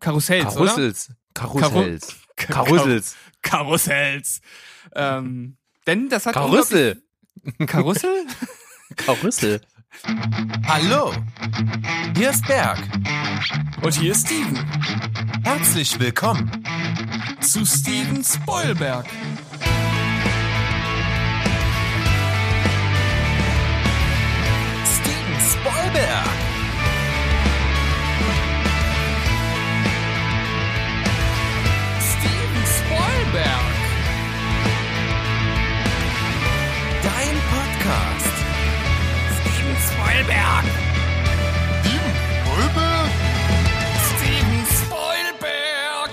Karussells, Karussells. Karussells. Karu- Karussells. Karussells. Ähm, denn das hat Karussell. unglaublich- Karussell? Karussell. Hallo, hier ist Berg. Und hier ist Steven Herzlich willkommen. zu Steven Spoilberg. Steven Spoilberg. Spoilberg. Dein Podcast. Steven Spoilberg. Steven Spoilberg. Steven Spoilberg.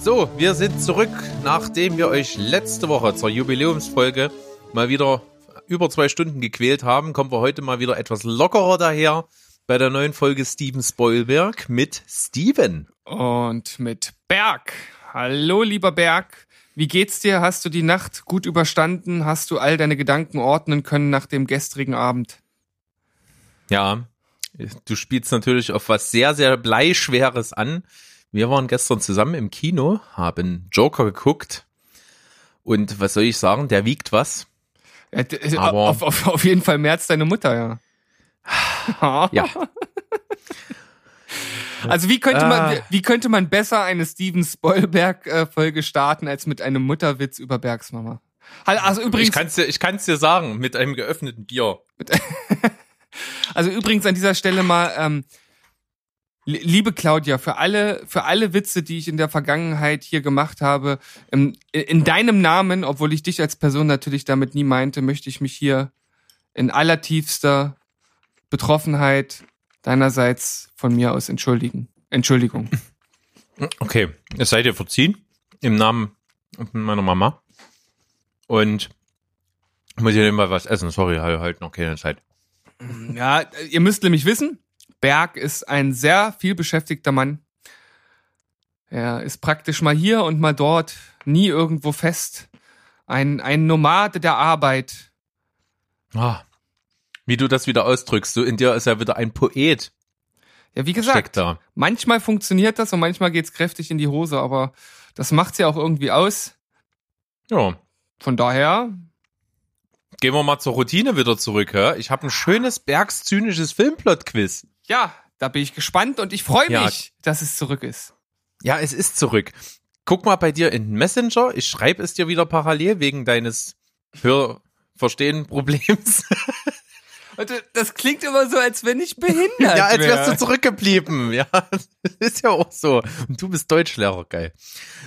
So, wir sind zurück, nachdem wir euch letzte Woche zur Jubiläumsfolge mal wieder über zwei Stunden gequält haben, kommen wir heute mal wieder etwas lockerer daher bei der neuen Folge Steven Spoilberg mit Steven. Und mit Berg. Hallo, lieber Berg. Wie geht's dir? Hast du die Nacht gut überstanden? Hast du all deine Gedanken ordnen können nach dem gestrigen Abend? Ja, du spielst natürlich auf was sehr, sehr Bleischweres an. Wir waren gestern zusammen im Kino, haben Joker geguckt und was soll ich sagen, der wiegt was. Ja, äh, Aber- auf, auf, auf jeden Fall mehr als deine Mutter, ja. Ja. Also wie könnte man, Ah. wie, könnte man besser eine Steven Spoilberg Folge starten als mit einem Mutterwitz über Bergs Mama? Hal- Also übrigens, Ich kann's dir, ich kann's dir sagen, mit einem geöffneten Bier. also übrigens an dieser Stelle mal, ähm, li- liebe Claudia, für alle, für alle Witze, die ich in der Vergangenheit hier gemacht habe, im, in deinem Namen, obwohl ich dich als Person natürlich damit nie meinte, möchte ich mich hier in allertiefster Betroffenheit deinerseits von mir aus entschuldigen. Entschuldigung. Okay, es seid ihr verziehen im Namen meiner Mama. Und ich muss hier mal was essen. Sorry, habe halt noch keine Zeit. Ja, ihr müsst nämlich wissen, Berg ist ein sehr viel beschäftigter Mann. Er ist praktisch mal hier und mal dort, nie irgendwo fest. Ein, ein Nomade der Arbeit. Ah, wie du das wieder ausdrückst. Du in dir ist ja wieder ein Poet. Ja, wie gesagt, da. manchmal funktioniert das und manchmal geht's kräftig in die Hose, aber das macht's ja auch irgendwie aus. Ja. Von daher, Gehen wir mal zur Routine wieder zurück. Ja? Ich habe ein schönes bergszynisches Filmplot-Quiz. ja, da bin ich gespannt und ich freue Ja. mich, dass es zurück ist. Ja, es ist zurück. Guck mal bei dir in Messenger. Ich schreibe es dir wieder parallel wegen deines Hörverstehen-Problems. Und das klingt immer so, als wenn ich behindert Ja, als wärst wär. du zurückgeblieben. Ja, das ist ja auch so. Und du bist Deutschlehrer, geil.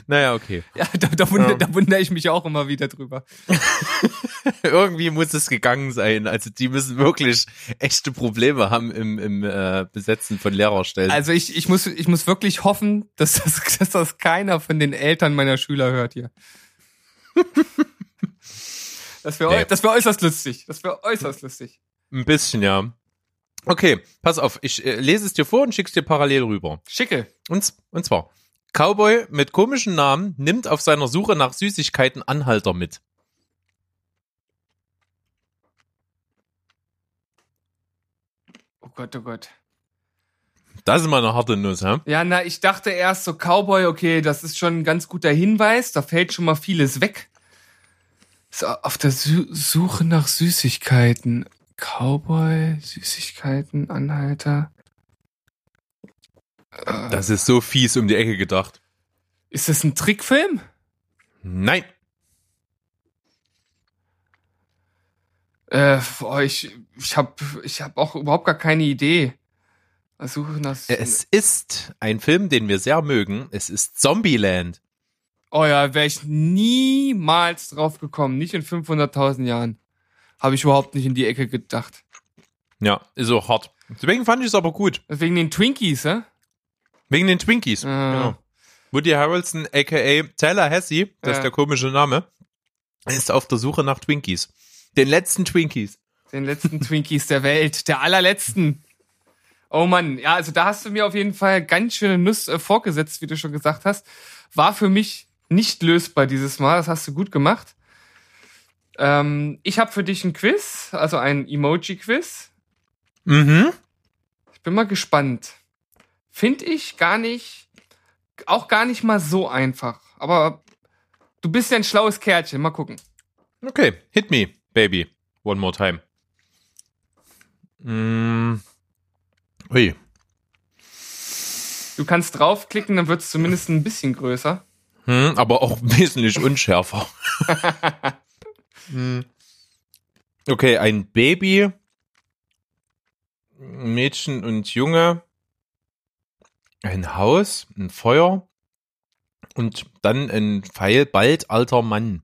Naja, okay. Ja, da, da, wundere, Ja. da wundere ich mich auch immer wieder drüber. Irgendwie muss es gegangen sein. Also die müssen wirklich echte Probleme haben im, im äh, Besetzen von Lehrerstellen. Also ich, ich, muss, ich muss wirklich hoffen, dass das, dass das keiner von den Eltern meiner Schüler hört hier. Das wäre Nee. das wär äußerst lustig. Das wäre äußerst lustig. Ein bisschen, ja. Okay, pass auf. Ich äh, lese es dir vor und schick's dir parallel rüber. Schicke. Und, und zwar, Cowboy mit komischen Namen nimmt auf seiner Suche nach Süßigkeiten Anhalter mit. Oh Gott, oh Gott. Das ist mal eine harte Nuss, hä? Ja, na, ich dachte erst so Cowboy, okay, das ist schon ein ganz guter Hinweis. Da fällt schon mal vieles weg. So, auf der Su Suche nach Süßigkeiten. Cowboy, Süßigkeiten, Anhalter. Äh, Das ist so fies um die Ecke gedacht. ist das ein Trickfilm? Nein. Äh, boah, ich, ich hab, ich hab auch überhaupt gar keine Idee. Suche nach. Es ist ein Film, den wir sehr mögen. Es ist Zombieland. Oh ja, wäre ich niemals drauf gekommen. Nicht in 500.000 Jahren. Habe ich überhaupt nicht in die Ecke gedacht. Ja, ist auch hart. Deswegen fand ich es aber gut. Wegen den Twinkies, hä? Wegen den Twinkies. Ah. Genau. Woody Harrelson, aka Taylor Hesse, das Ja. ist der komische Name, ist auf der Suche nach Twinkies. Den letzten Twinkies. Den letzten Twinkies der Welt. Der allerletzten. Oh Mann, ja, also da hast du mir auf jeden Fall ganz schöne Nuss äh, vorgesetzt, wie du schon gesagt hast. War für mich nicht lösbar dieses Mal. Das hast du gut gemacht. Ähm, ich habe für dich ein Quiz, also ein Emoji-Quiz. Mhm. bin mal gespannt. Finde ich gar nicht, auch gar nicht mal so einfach. Aber du bist ja ein schlaues Kerlchen. Mal gucken. Okay, hit me, baby. One more time. Mm. Ui. Du kannst draufklicken, dann wird es zumindest ein bisschen größer. Hm, aber auch wesentlich unschärfer. Hm. Okay, ein Baby, Mädchen und Junge, ein Haus, ein Feuer und dann ein Pfeil, bald alter Mann.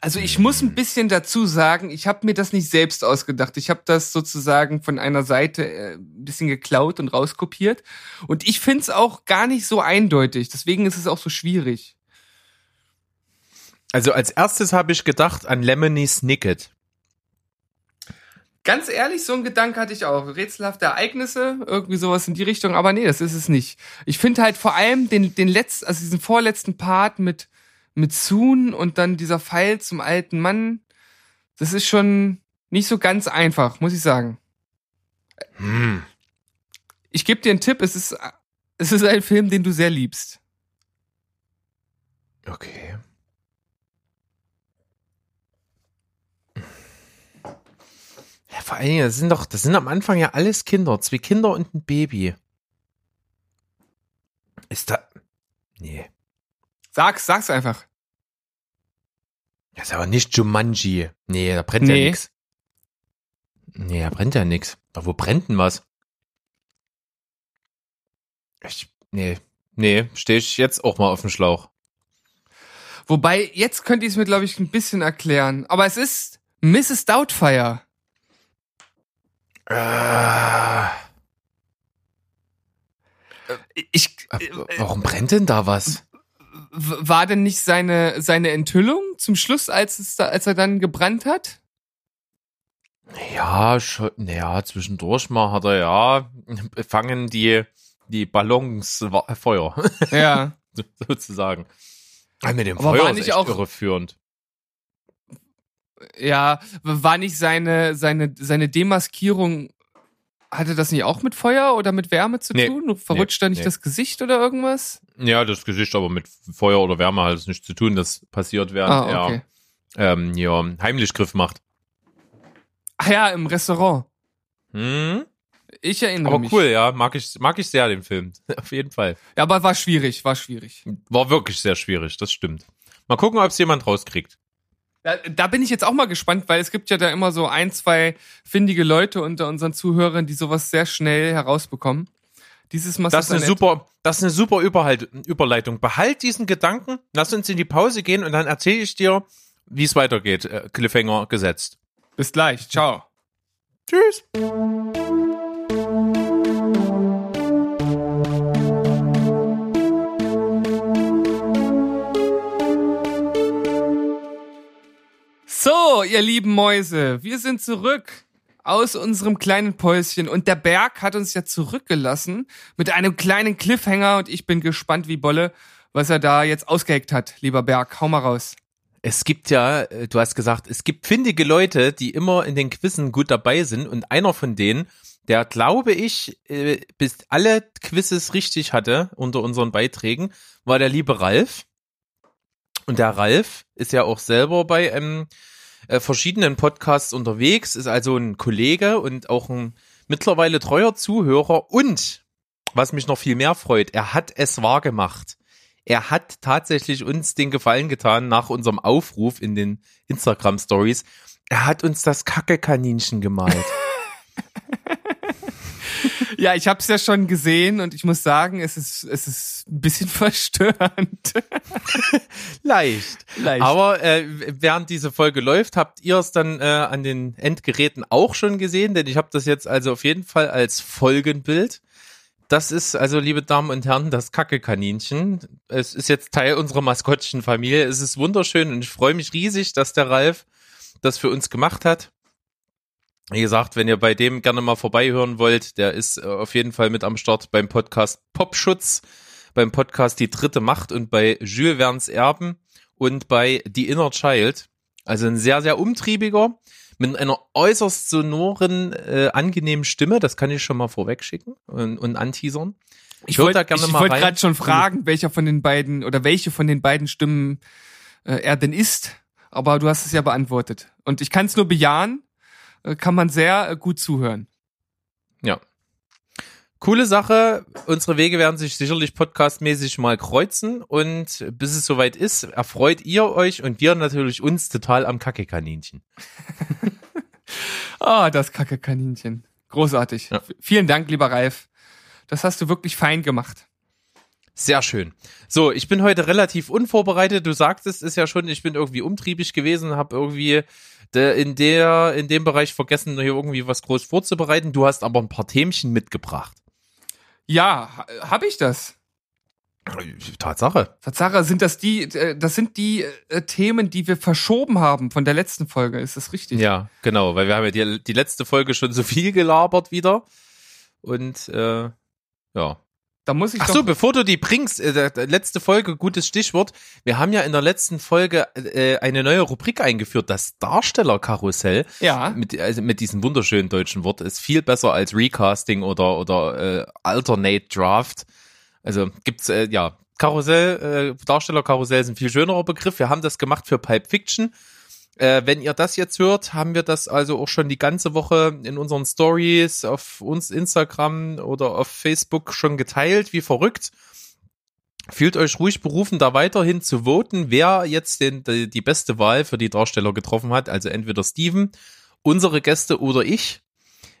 Also ich muss ein bisschen dazu sagen, ich habe mir das nicht selbst ausgedacht. Ich habe das sozusagen von einer Seite äh, ein bisschen geklaut und rauskopiert. Und ich find's auch gar nicht so eindeutig. Deswegen ist es auch so schwierig. Also als erstes habe ich gedacht an Lemony Snicket. Ganz ehrlich, so ein Gedanke hatte ich auch. Rätselhafte Ereignisse, irgendwie sowas in die Richtung, aber nee, das ist es nicht. Ich finde halt vor allem den, den letzten, also diesen vorletzten Part mit, mit Soon und dann dieser Pfeil zum alten Mann, das ist schon nicht so ganz einfach, muss ich sagen. Hm. Ich gebe dir einen Tipp, es ist, es ist ein Film, den du sehr liebst. Okay. Ja, vor allen Dingen, das sind doch, das sind am Anfang ja alles Kinder, zwei Kinder und ein Baby. Ist da. Nee. Sag's, sag's einfach. Das ist aber nicht Jumanji. Nee, da brennt ja Nee. nix. Nee, da brennt ja nix. Aber wo brennt denn was? Ich, nee, nee, stehe ich jetzt auch mal auf dem Schlauch. Wobei, jetzt könnte ich es mir, glaube ich, ein bisschen erklären. Aber es ist Mrs. Doubtfire. Äh, Ich, äh, warum brennt denn da was? war denn nicht seine, seine Enthüllung zum Schluss, als, es da, als er dann gebrannt hat? Ja, schon, naja, zwischendurch mal hat er ja, fangen die, die Ballons Feuer, Ja. sozusagen. Mit dem Aber Feuer war ist nicht echt auch- irreführend. Ja. War nicht seine, seine, seine Demaskierung, hatte das nicht auch mit Feuer oder mit Wärme zu Nee. tun? Verrutscht da nicht nee. das Gesicht oder irgendwas? Ja, das Gesicht aber mit Feuer oder Wärme hat es nichts zu tun. Das passiert, während Ah, okay. er ähm, ja, heimlich Griff macht. Ach ja, im Restaurant. Hm? Ich erinnere Aber mich. cool, ja, mag ich, mag ich sehr den Film. Auf jeden Fall. Ja, aber war schwierig, war schwierig. War wirklich sehr schwierig, das stimmt. Mal gucken, ob es jemand rauskriegt. Da, da bin ich jetzt auch mal gespannt, weil es gibt ja da immer so ein, zwei findige Leute unter unseren Zuhörern, die sowas sehr schnell herausbekommen. Dieses Mal Das ist eine ein- super, das ist eine super Überhalt, Überleitung. Behalt diesen Gedanken, lass uns in die Pause gehen und dann erzähle ich dir, wie es weitergeht. Äh, Cliffhanger gesetzt. Bis gleich, ciao. Tschüss. Ihr lieben Mäuse, wir sind zurück aus unserem kleinen Päuschen und der Berg hat uns ja zurückgelassen mit einem kleinen Cliffhanger und ich bin gespannt wie Bolle, was er da jetzt ausgeheckt hat. Lieber Berg, hau mal raus. Es gibt ja, äh, du hast gesagt, es gibt findige Leute, die immer in den Quizzen gut dabei sind und einer von denen, der glaube ich, äh, bis alle Quizzes richtig hatte unter unseren Beiträgen, war der liebe Ralf. Und der Ralf ist ja auch selber bei ähm, äh, verschiedenen Podcasts unterwegs, ist also ein Kollege und auch ein mittlerweile treuer Zuhörer und was mich noch viel mehr freut, er hat es wahr. Er hat tatsächlich uns den Gefallen getan nach unserem Aufruf in den Instagram Stories. Er hat uns das Kacke-Kaninchen gemalt. Ja, ich habe es ja schon gesehen und ich muss sagen, es ist es ist ein bisschen verstörend. Leicht. Leicht. Aber äh, während diese Folge läuft, habt ihr es dann äh, an den Endgeräten auch schon gesehen, denn ich habe das jetzt also auf jeden Fall als Folgenbild. Das ist also, liebe Damen und Herren, das Kacke-Kaninchen. Es ist jetzt Teil unserer Maskottchenfamilie. Es ist wunderschön und ich freue mich riesig, dass der Ralf das für uns gemacht hat. Wie gesagt, wenn ihr bei dem gerne mal vorbeihören wollt, der ist äh, auf jeden Fall mit am Start beim Podcast Popschutz, beim Podcast Die dritte Macht und bei Jules Verne's Erben und bei The Inner Child. Also ein sehr, sehr umtriebiger, mit einer äußerst sonoren, äh, angenehmen Stimme. Das kann ich schon mal vorweg schicken und, und anteasern. Ich wollte ich mal wollte rein. gerade schon fragen, welcher von den beiden oder welche von den beiden Stimmen äh, er denn ist, aber du hast es ja beantwortet. Und ich kann es nur bejahen, kann man sehr äh, gut zuhören. Ja. Coole Sache. Unsere Wege werden sich sicherlich podcastmäßig mal kreuzen und bis es soweit ist, erfreut ihr euch und wir natürlich uns total am Kacke-Kaninchen. Ah, das Kacke-Kaninchen. Großartig. Ja. Vielen Dank, lieber Ralf. Das hast du wirklich fein gemacht. Sehr schön. So, ich bin heute relativ unvorbereitet. Du sagtest es ja schon, ich bin irgendwie umtriebig gewesen, habe irgendwie de, in der in dem Bereich vergessen, hier irgendwie was groß vorzubereiten. Du hast aber ein paar Themchen mitgebracht. Ja, ha- hab ich das? Tatsache. Tatsache, sind das die, äh, das sind die äh, Themen, die wir verschoben haben von der letzten Folge. Ist das richtig? Ja, genau, weil wir haben ja die, die letzte Folge schon so viel gelabert wieder. Und äh, ja. Da muss ich Ach so, bevor du die bringst, äh, letzte Folge, gutes Stichwort. Wir haben ja in der letzten Folge äh, eine neue Rubrik eingeführt, das Darstellerkarussell. ja. Mit, also mit diesem wunderschönen deutschen Wort ist viel besser als Recasting oder oder äh, Alternate Draft. Also gibt's äh, ja Karussell, äh, Darstellerkarussell ist ein viel schönerer Begriff. Wir haben das gemacht für Pulp Fiction. Äh, wenn ihr das jetzt hört, haben wir das also auch schon die ganze Woche in unseren Stories auf uns Instagram oder auf Facebook schon geteilt, wie verrückt. Fühlt euch ruhig berufen, da weiterhin zu voten, wer jetzt den, die, die beste Wahl für die Darsteller getroffen hat. Also entweder Steven, unsere Gäste oder ich.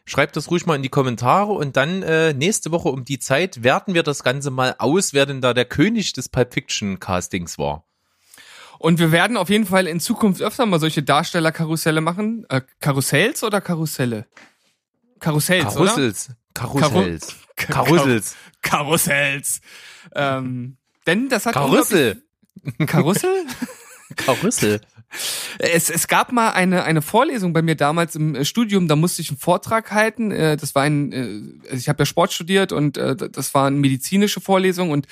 Schreibt das ruhig mal in die Kommentare und dann äh, nächste Woche um die Zeit werten wir das Ganze mal aus, wer denn da der König des Pulp Fiction Castings war. Und wir werden auf jeden Fall in Zukunft öfter mal solche Darstellerkarusselle machen. Äh, Karussells oder Karusselle? Karussells, oder? Karussells. Karussells. Karu- Karussells. Karussells. Ähm, denn das hat Karussell. unglaublich- Karussell? Es, es gab mal eine, eine Vorlesung bei mir damals im äh, Studium, da musste ich einen Vortrag halten. Äh, Das war ein, äh, also ich habe ja Sport studiert und das war eine medizinische Vorlesung und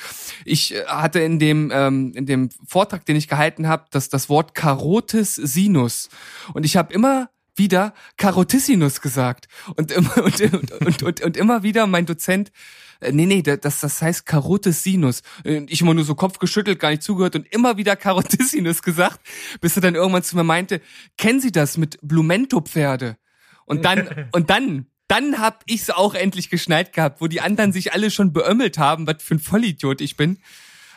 ich hatte in dem, ähm, in dem Vortrag, den ich gehalten habe, das, das Wort Carotis sinus. Und ich habe immer wieder Carotissinus gesagt. Und und, und, und, und, und immer wieder mein Dozent, äh, nee, nee, das, das heißt Carotis sinus. Und ich immer nur so Kopf geschüttelt, gar nicht zugehört und immer wieder Carotissinus gesagt, bis er dann irgendwann zu mir meinte, kennen Sie das mit Blumento-Pferde? Und dann, und dann, dann hab ich's auch endlich geschnallt gehabt, wo die anderen sich alle schon beömmelt haben, was für ein Vollidiot ich bin.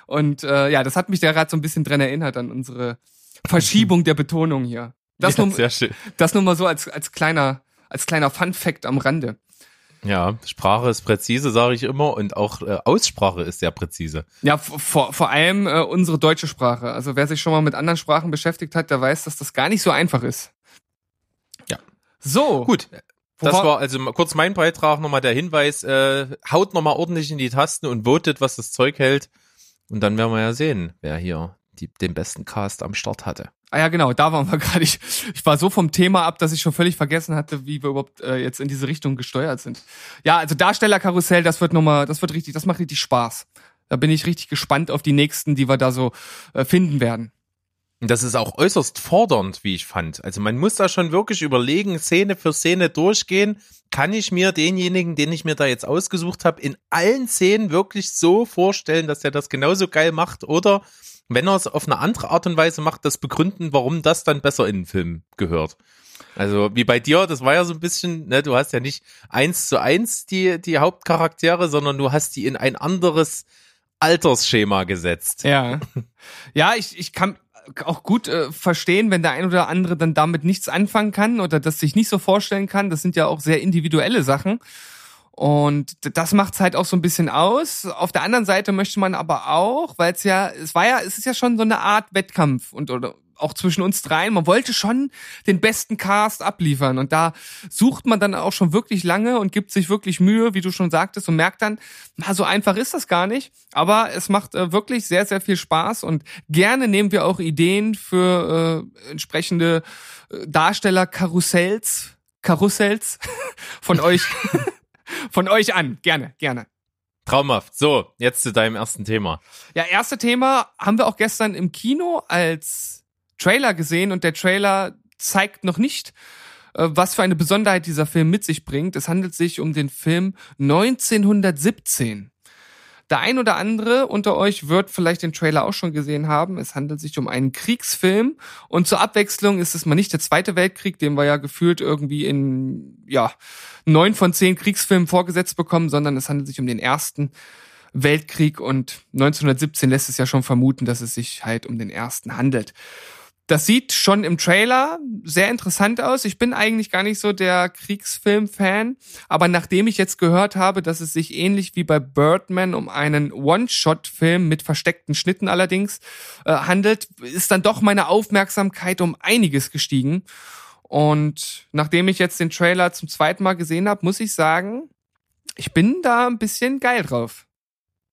Und äh, ja, das hat mich da gerade so ein bisschen dran erinnert an unsere Verschiebung der Betonung hier. Das, ja, nur, das nur mal so als, als kleiner, als kleiner Fun Fact am Rande. Ja, Sprache ist präzise, sage ich immer, und auch äh, Aussprache ist sehr präzise. Ja, vor, vor allem äh, unsere deutsche Sprache. Also wer sich schon mal mit anderen Sprachen beschäftigt hat, der weiß, dass das gar nicht so einfach ist. Ja. So. Gut, das Wovor- war also kurz mein Beitrag, nochmal der Hinweis, äh, haut nochmal ordentlich in die Tasten und votet, was das Zeug hält. Und dann werden wir ja sehen, wer hier die, den besten Cast am Start hatte. Ah ja, genau, da waren wir gerade. Ich, ich war so vom Thema ab, dass ich schon völlig vergessen hatte, wie wir überhaupt äh, jetzt in diese Richtung gesteuert sind. Ja, also Darstellerkarussell, das wird nochmal, das wird richtig, das macht richtig Spaß. Da bin ich richtig gespannt auf die nächsten, die wir da so äh, finden werden. Und das ist auch äußerst fordernd, wie ich fand. Also man muss da schon wirklich überlegen, Szene für Szene durchgehen. Kann ich mir denjenigen, den ich mir da jetzt ausgesucht habe, in allen Szenen wirklich so vorstellen, dass er das genauso geil macht? Oder wenn er es auf eine andere Art und Weise macht, das begründen, warum das dann besser in den Film gehört? Also wie bei dir, das war ja so ein bisschen, ne, du hast ja nicht eins zu eins die, die Hauptcharaktere, sondern du hast die in ein anderes Altersschema gesetzt. Ja. Ja, ich, ich kann auch gut äh, verstehen, wenn der ein oder andere dann damit nichts anfangen kann oder das sich nicht so vorstellen kann. Das sind ja auch sehr individuelle Sachen. Und das macht's halt auch so ein bisschen aus. Auf der anderen Seite möchte man aber auch, weil es ja, es war ja, es ist ja schon so eine Art Wettkampf und oder auch zwischen uns dreien. Man wollte schon den besten Cast abliefern und da sucht man dann auch schon wirklich lange und gibt sich wirklich Mühe, wie du schon sagtest, und merkt dann, na, so einfach ist das gar nicht. Aber es macht äh, wirklich sehr, sehr viel Spaß und gerne nehmen wir auch Ideen für äh, entsprechende äh, Darsteller-Karussells, Karussells von euch, von euch an. Gerne, gerne. Traumhaft. So, jetzt zu deinem ersten Thema. Ja, erste Thema haben wir auch gestern im Kino als Trailer gesehen und der Trailer zeigt noch nicht äh, was für eine Besonderheit dieser Film mit sich bringt. Es handelt sich um den Film 1917. Der ein oder andere unter euch wird vielleicht den Trailer auch schon gesehen haben. Es handelt sich um einen Kriegsfilm und zur Abwechslung ist es mal nicht der Zweite Weltkrieg, den wir ja gefühlt irgendwie in ja neun von zehn Kriegsfilmen vorgesetzt bekommen, sondern es handelt sich um den Ersten Weltkrieg und 1917 lässt es ja schon vermuten, dass es sich halt um den Ersten handelt. Das sieht schon im Trailer sehr interessant aus. Ich bin eigentlich gar nicht so der Kriegsfilm-Fan, aber nachdem ich jetzt gehört habe, dass es sich ähnlich wie bei Birdman um einen One-Shot-Film mit versteckten Schnitten allerdings äh, handelt, ist dann doch meine Aufmerksamkeit um einiges gestiegen. Und nachdem ich jetzt den Trailer zum zweiten Mal gesehen habe, muss ich sagen, ich bin da ein bisschen geil drauf.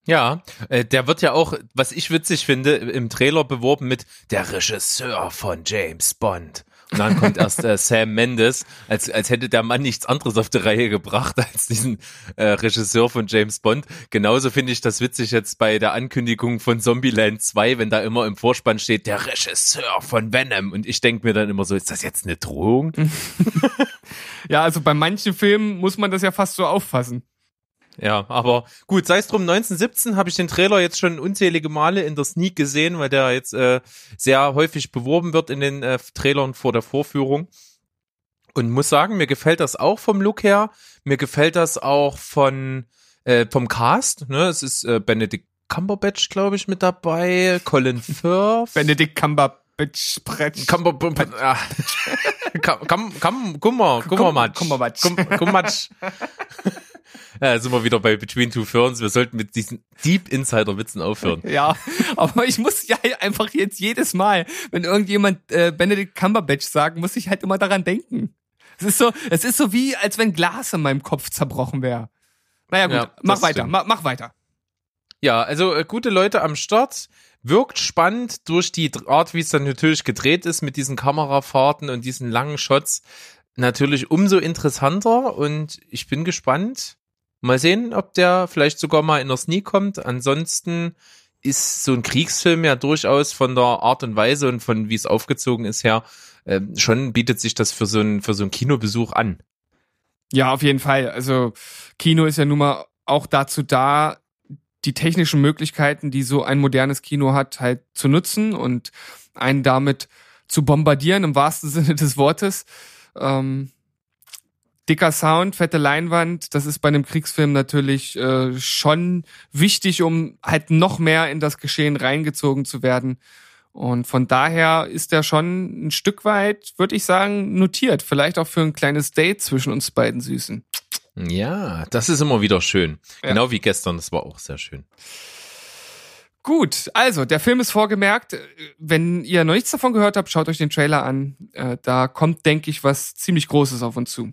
Ja, äh, der wird ja auch, was ich witzig finde, im Trailer beworben mit der Regisseur von James Bond. Und dann kommt erst äh, Sam Mendes, als, als hätte der Mann nichts anderes auf die Reihe gebracht als diesen äh, Regisseur von James Bond. Genauso finde ich das witzig jetzt bei der Ankündigung von Zombieland 2, wenn da immer im Vorspann steht, der Regisseur von Venom. Und ich denke mir dann immer so, ist das jetzt eine Drohung? ja, also bei manchen Filmen muss man das ja fast so auffassen. Ja, aber gut, sei es drum, 1917 habe ich den Trailer jetzt schon unzählige Male in der Sneak gesehen, weil der jetzt äh, sehr häufig beworben wird in den äh, Trailern vor der Vorführung. Und muss sagen, mir gefällt das auch vom Look her. Mir gefällt das auch von äh, vom Cast. Ne? Es ist äh, Benedict Cumberbatch, glaube ich, mit dabei. Colin Firth. Benedict Cumberbatch. Cumberbatch. Ah. Kummer, Kummermatsch. Kummermatsch. Kummermatsch. Ja, sind wir wieder bei Between Two Ferns. Wir sollten mit diesen Deep Insider Witzen aufhören. Ja, aber ich muss ja einfach jetzt jedes Mal, wenn irgendjemand äh, Benedict Cumberbatch sagt, muss ich halt immer daran denken. Es ist so, es ist so wie, als wenn Glas in meinem Kopf zerbrochen wäre. Naja, gut, Ja, mach weiter, stimmt. mach, mach weiter. Ja, also äh, gute Leute am Start. Wirkt spannend durch die Art, wie es dann natürlich gedreht ist mit diesen Kamerafahrten und diesen langen Shots. Natürlich umso interessanter und ich bin gespannt. Mal sehen, ob der vielleicht sogar mal in der Sneak kommt. Ansonsten ist so ein Kriegsfilm ja durchaus von der Art und Weise und von wie es aufgezogen ist her, äh, schon bietet sich das für so einen, für so einen Kinobesuch an. Ja, auf jeden Fall. Also Kino ist ja nun mal auch dazu da, die technischen Möglichkeiten, die so ein modernes Kino hat, halt zu nutzen und einen damit zu bombardieren im wahrsten Sinne des Wortes. Ähm, dicker Sound, fette Leinwand, das ist bei einem Kriegsfilm natürlich äh, schon wichtig, um halt noch mehr in das Geschehen reingezogen zu werden. Und von daher ist er schon ein Stück weit, würde ich sagen, notiert. Vielleicht auch für ein kleines Date zwischen uns beiden Süßen. Ja, das ist immer wieder schön. Ja. Genau wie gestern, das war auch sehr schön. Gut, also der Film ist vorgemerkt. Wenn ihr noch nichts davon gehört habt, schaut euch den Trailer an. Äh, Da kommt, denke ich, was ziemlich Großes auf uns zu.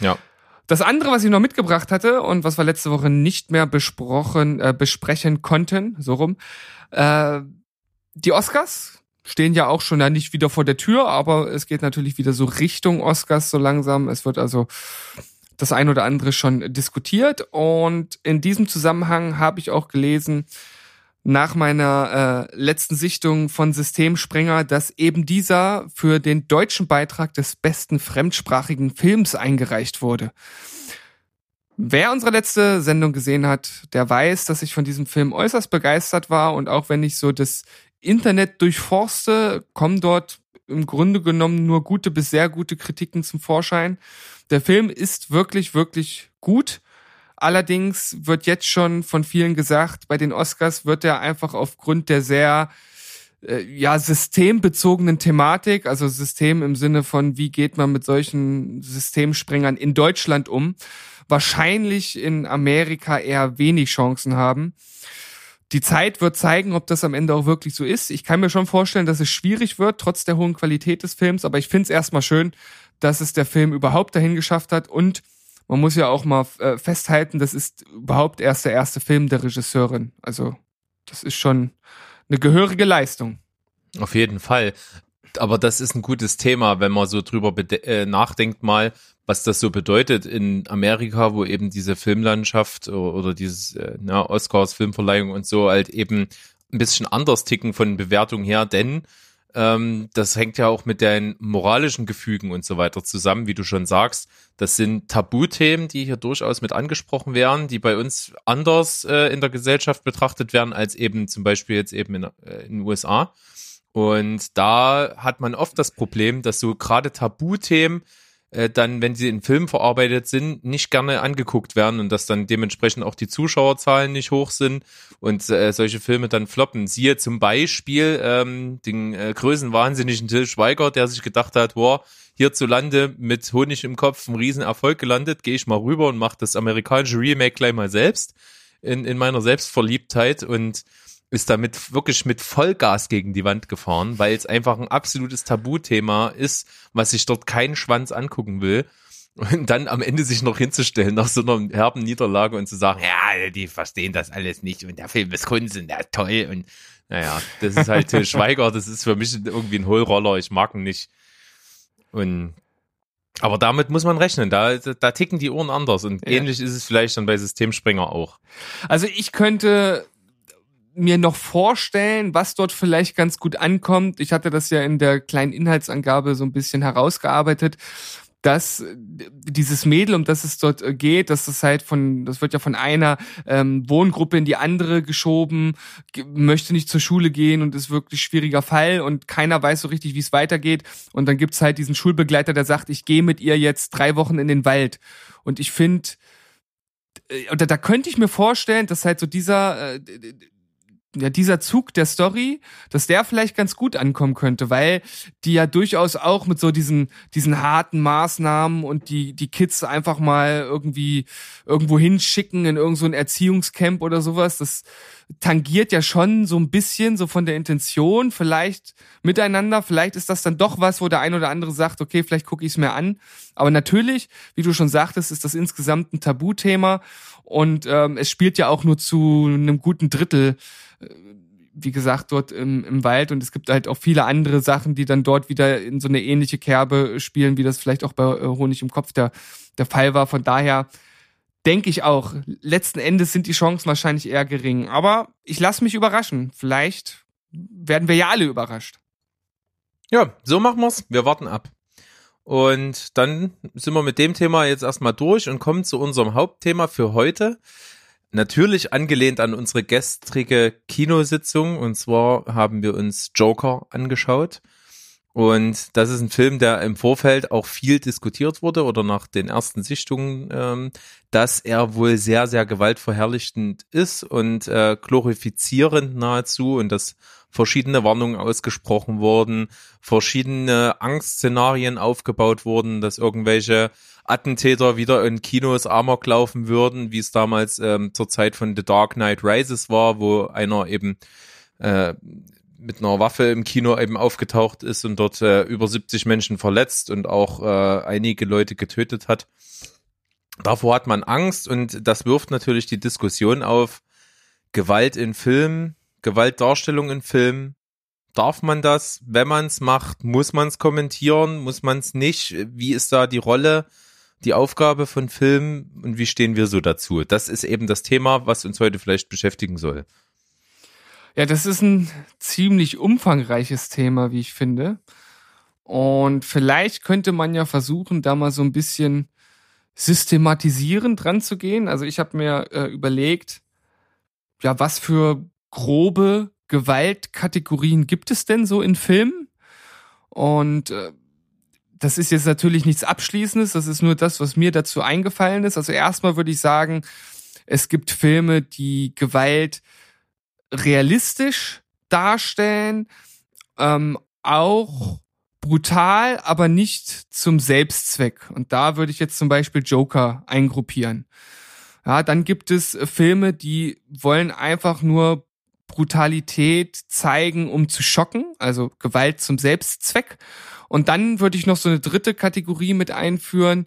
Ja. Das andere, was ich noch mitgebracht hatte und was wir letzte Woche nicht mehr besprochen, äh, besprechen konnten, so rum, äh, die Oscars stehen ja auch schon ja nicht wieder vor der Tür, aber es geht natürlich wieder so Richtung Oscars so langsam. Es wird also das ein oder andere schon diskutiert und in diesem Zusammenhang habe ich auch gelesen, nach meiner äh, letzten Sichtung von Systemsprenger, dass eben dieser für den deutschen Beitrag des besten fremdsprachigen Films eingereicht wurde. Wer unsere letzte Sendung gesehen hat, der weiß, dass ich von diesem Film äußerst begeistert war und auch wenn ich so das Internet durchforste, kommen dort im Grunde genommen nur gute bis sehr gute Kritiken zum Vorschein. Der Film ist wirklich, wirklich gut. Allerdings wird jetzt schon von vielen gesagt, bei den Oscars wird er einfach aufgrund der sehr äh, ja systembezogenen Thematik, also System im Sinne von wie geht man mit solchen Systemsprengern in Deutschland um, wahrscheinlich in Amerika eher wenig Chancen haben. Die Zeit wird zeigen, ob das am Ende auch wirklich so ist. Ich kann mir schon vorstellen, dass es schwierig wird, trotz der hohen Qualität des Films, aber ich finde es erstmal schön, dass es der Film überhaupt dahin geschafft hat und man muss ja auch mal äh, festhalten, das ist überhaupt erst der erste Film der Regisseurin. Also das ist schon eine gehörige Leistung. Auf jeden Fall. Aber das ist ein gutes Thema, wenn man so drüber äh, nachdenkt mal, was das so bedeutet in Amerika, wo eben diese Filmlandschaft o- oder dieses äh, na, Oscars Filmverleihung und so halt eben ein bisschen anders ticken von Bewertung her, denn Ähm, das hängt ja auch mit deinen moralischen Gefügen und so weiter zusammen, wie du schon sagst. Das sind Tabuthemen, die hier durchaus mit angesprochen werden, die bei uns anders äh, in der Gesellschaft betrachtet werden als eben zum Beispiel jetzt eben in, äh, in den USA. Und da hat man oft das Problem, dass so gerade Tabuthemen äh, dann, wenn sie in Filmen verarbeitet sind, nicht gerne angeguckt werden und dass dann dementsprechend auch die Zuschauerzahlen nicht hoch sind und äh, solche Filme dann floppen. Siehe zum Beispiel ähm, den äh, größenwahnsinnigen Till Schweiger, der sich gedacht hat, boah, hierzulande mit Honig im Kopf ein Riesenerfolg gelandet, gehe ich mal rüber und mache das amerikanische Remake gleich mal selbst in, in meiner Selbstverliebtheit und ist damit wirklich mit Vollgas gegen die Wand gefahren, weil es einfach ein absolutes Tabuthema ist, was sich dort kein Schwanz angucken will. Und dann am Ende sich noch hinzustellen nach so einer herben Niederlage und zu sagen, ja, die verstehen das alles nicht und der Film ist Kunst und der ist toll und naja, das ist halt Till Schweiger, das ist für mich irgendwie ein Hohlroller, ich mag ihn nicht. Und aber damit muss man rechnen, da, da ticken die Ohren anders und ja. ähnlich ist es vielleicht dann bei Systemspringer auch. Also ich könnte mir noch vorstellen, was dort vielleicht ganz gut ankommt. Ich hatte das ja in der kleinen Inhaltsangabe so ein bisschen herausgearbeitet, dass dieses Mädel, um das es dort geht, dass das halt von, das wird ja von einer ähm, Wohngruppe in die andere geschoben, möchte nicht zur Schule gehen und ist wirklich schwieriger Fall und keiner weiß so richtig, wie es weitergeht. Und dann gibt's halt diesen Schulbegleiter, der sagt, ich gehe mit ihr jetzt drei Wochen in den Wald. Und ich finde, äh, oder da könnte ich mir vorstellen, dass halt so dieser äh, ja, dieser Zug der Story, dass der vielleicht ganz gut ankommen könnte, weil die ja durchaus auch mit so diesen, diesen harten Maßnahmen und die, die Kids einfach mal irgendwie irgendwo hinschicken in irgendein so Erziehungscamp oder sowas, das tangiert ja schon so ein bisschen so von der Intention, vielleicht miteinander, vielleicht ist das dann doch was, wo der ein oder andere sagt, okay, vielleicht gucke ich es mir an. Aber natürlich, wie du schon sagtest, ist das insgesamt ein Tabuthema und ähm, es spielt ja auch nur zu einem guten Drittel wie gesagt, dort im, im Wald und es gibt halt auch viele andere Sachen, die dann dort wieder in so eine ähnliche Kerbe spielen, wie das vielleicht auch bei äh, Honig im Kopf der, der Fall war. Von daher denke ich auch, letzten Endes sind die Chancen wahrscheinlich eher gering. Aber ich lasse mich überraschen. Vielleicht werden wir ja alle überrascht. Ja, so machen wir's. Wir warten ab. Und dann sind wir mit dem Thema jetzt erstmal durch und kommen zu unserem Hauptthema für heute. Natürlich angelehnt an unsere gestrige Kinositzung. Und zwar haben wir uns Joker angeschaut. Und das ist ein Film, der im Vorfeld auch viel diskutiert wurde oder nach den ersten Sichtungen, ähm, dass er wohl sehr, sehr gewaltverherrlichtend ist und äh, glorifizierend nahezu und dass verschiedene Warnungen ausgesprochen wurden, verschiedene Angstszenarien aufgebaut wurden, dass irgendwelche Attentäter wieder in Kinos Amok laufen würden, wie es damals ähm, zur Zeit von The Dark Knight Rises war, wo einer eben äh, mit einer Waffe im Kino eben aufgetaucht ist und dort äh, über 70 Menschen verletzt und auch äh, einige Leute getötet hat. Davor hat man Angst und das wirft natürlich die Diskussion auf Gewalt in Filmen, Gewaltdarstellung in Filmen. Darf man das? Wenn man es macht, muss man es kommentieren? Muss man es nicht? Wie ist da die Rolle? die Aufgabe von Filmen und wie stehen wir so dazu? Das ist eben das Thema, was uns heute vielleicht beschäftigen soll. Ja, das ist ein ziemlich umfangreiches Thema, wie ich finde. Und vielleicht könnte man ja versuchen, da mal so ein bisschen systematisierend dran zu gehen. Also ich habe mir äh, überlegt, ja, was für grobe Gewaltkategorien gibt es denn so in Filmen? Und äh, das ist jetzt natürlich nichts Abschließendes, das ist nur das, was mir dazu eingefallen ist. Also erstmal würde ich sagen, es gibt Filme, die Gewalt realistisch darstellen, ähm, auch brutal, aber nicht zum Selbstzweck. Und da würde ich jetzt zum Beispiel Joker eingruppieren. Ja, dann gibt es Filme, die wollen einfach nur Brutalität zeigen, um zu schocken, also Gewalt zum Selbstzweck. Und dann würde ich noch so eine dritte Kategorie mit einführen,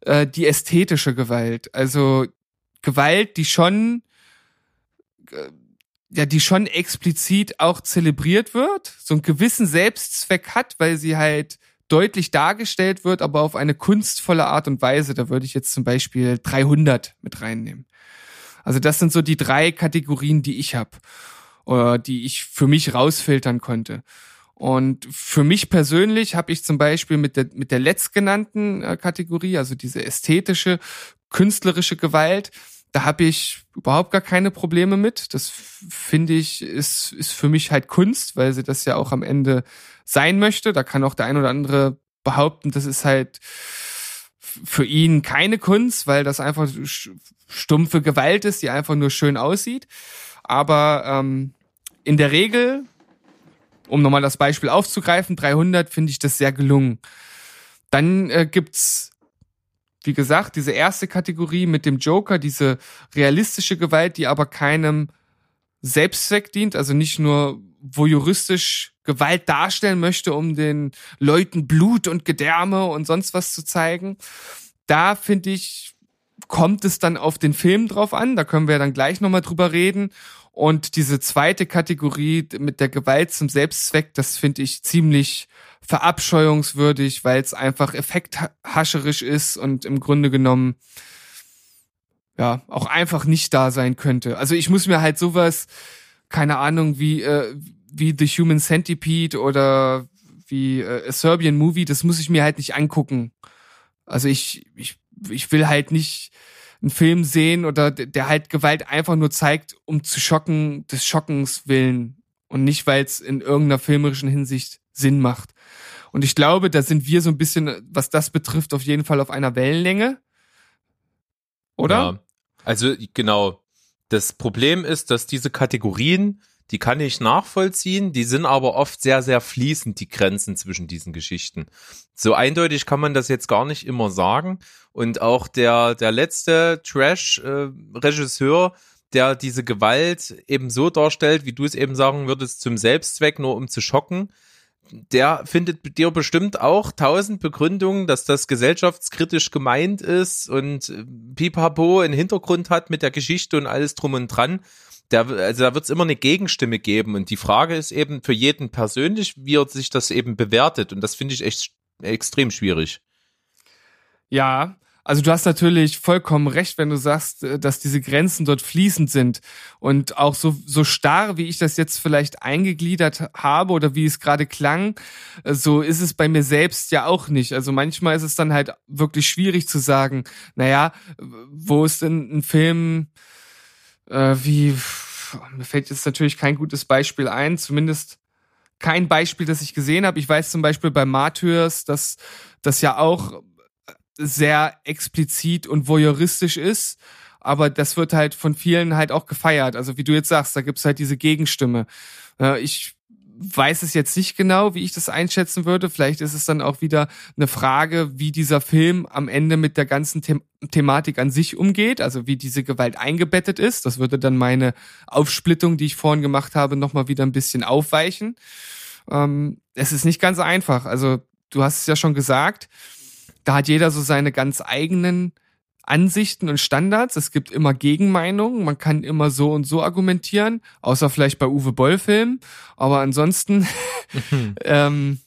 äh, die ästhetische Gewalt. Also Gewalt, die schon, äh, ja, die schon explizit auch zelebriert wird, so einen gewissen Selbstzweck hat, weil sie halt deutlich dargestellt wird, aber auf eine kunstvolle Art und Weise. Da würde ich jetzt zum Beispiel 300 mit reinnehmen. Also das sind so die drei Kategorien, die ich habe oder die ich für mich rausfiltern konnte. Und für mich persönlich habe ich zum Beispiel mit der, mit der letztgenannten äh, Kategorie, also diese ästhetische, künstlerische Gewalt, da habe ich überhaupt gar keine Probleme mit. Das finde ich, ist, ist für mich halt Kunst, weil sie das ja auch am Ende sein möchte. Da kann auch der ein oder andere behaupten, das ist halt für ihn keine Kunst, weil das einfach stumpfe Gewalt ist, die einfach nur schön aussieht. Aber ähm, in der Regel, um nochmal das Beispiel aufzugreifen, 300 finde ich das sehr gelungen. Dann äh, gibt's wie gesagt, diese erste Kategorie mit dem Joker, diese realistische Gewalt, die aber keinem Selbstzweck dient, also nicht nur voyeuristisch Gewalt darstellen möchte, um den Leuten Blut und Gedärme und sonst was zu zeigen. Da finde ich, kommt es dann auf den Film drauf an. Da können wir dann gleich nochmal drüber reden. Und diese zweite Kategorie mit der Gewalt zum Selbstzweck, das finde ich ziemlich verabscheuungswürdig, weil es einfach effekthascherisch ist und im Grunde genommen ja auch einfach nicht da sein könnte. Also ich muss mir halt sowas, keine Ahnung, wie äh, wie The Human Centipede oder wie äh, A Serbian Movie, das muss ich mir halt nicht angucken. Also ich ich ich will halt nicht einen Film sehen oder der halt Gewalt einfach nur zeigt, um zu schocken, des Schockens willen und nicht, weil es in irgendeiner filmerischen Hinsicht Sinn macht. Und ich glaube, da sind wir so ein bisschen, was das betrifft, auf jeden Fall auf einer Wellenlänge. Oder? Ja, also genau. Das Problem ist, dass diese Kategorien, die kann ich nachvollziehen, die sind aber oft sehr, sehr fließend, die Grenzen zwischen diesen Geschichten. So eindeutig kann man das jetzt gar nicht immer sagen. Und auch der, der letzte Trash-Regisseur, der diese Gewalt eben so darstellt, wie du es eben sagen würdest, zum Selbstzweck, nur um zu schocken, der findet dir bestimmt auch tausend Begründungen, dass das gesellschaftskritisch gemeint ist und Pipapo einen Hintergrund hat mit der Geschichte und alles drum und dran. Der, also da wird es immer eine Gegenstimme geben und die Frage ist eben für jeden persönlich, wie er sich das eben bewertet und das finde ich echt extrem schwierig. Ja, also du hast natürlich vollkommen recht, wenn du sagst, äh, dass diese Grenzen dort fließend sind und auch so so starr, wie ich das jetzt vielleicht eingegliedert habe oder wie es gerade klang, äh, so ist es bei mir selbst ja auch nicht. Also manchmal ist es dann halt wirklich schwierig zu sagen, naja, wo ist denn ein Film äh, wie mir fällt jetzt natürlich kein gutes Beispiel ein, zumindest kein Beispiel, das ich gesehen habe. Ich weiß zum Beispiel bei Martyrs, dass das ja auch sehr explizit und voyeuristisch ist. Aber das wird halt von vielen halt auch gefeiert. Also wie du jetzt sagst, da gibt's halt diese Gegenstimme. Ich weiß es jetzt nicht genau, wie ich das einschätzen würde. Vielleicht ist es dann auch wieder eine Frage, wie dieser Film am Ende mit der ganzen The Thematik an sich umgeht, also wie diese Gewalt eingebettet ist. Das würde dann meine Aufsplittung, die ich vorhin gemacht habe, nochmal wieder ein bisschen aufweichen. Ähm, es ist nicht ganz einfach. Also du hast es ja schon gesagt, da hat jeder so seine ganz eigenen Ansichten und Standards. Es gibt immer Gegenmeinungen. Man kann immer so und so argumentieren, außer vielleicht bei Uwe Boll-Filmen. Aber ansonsten ähm,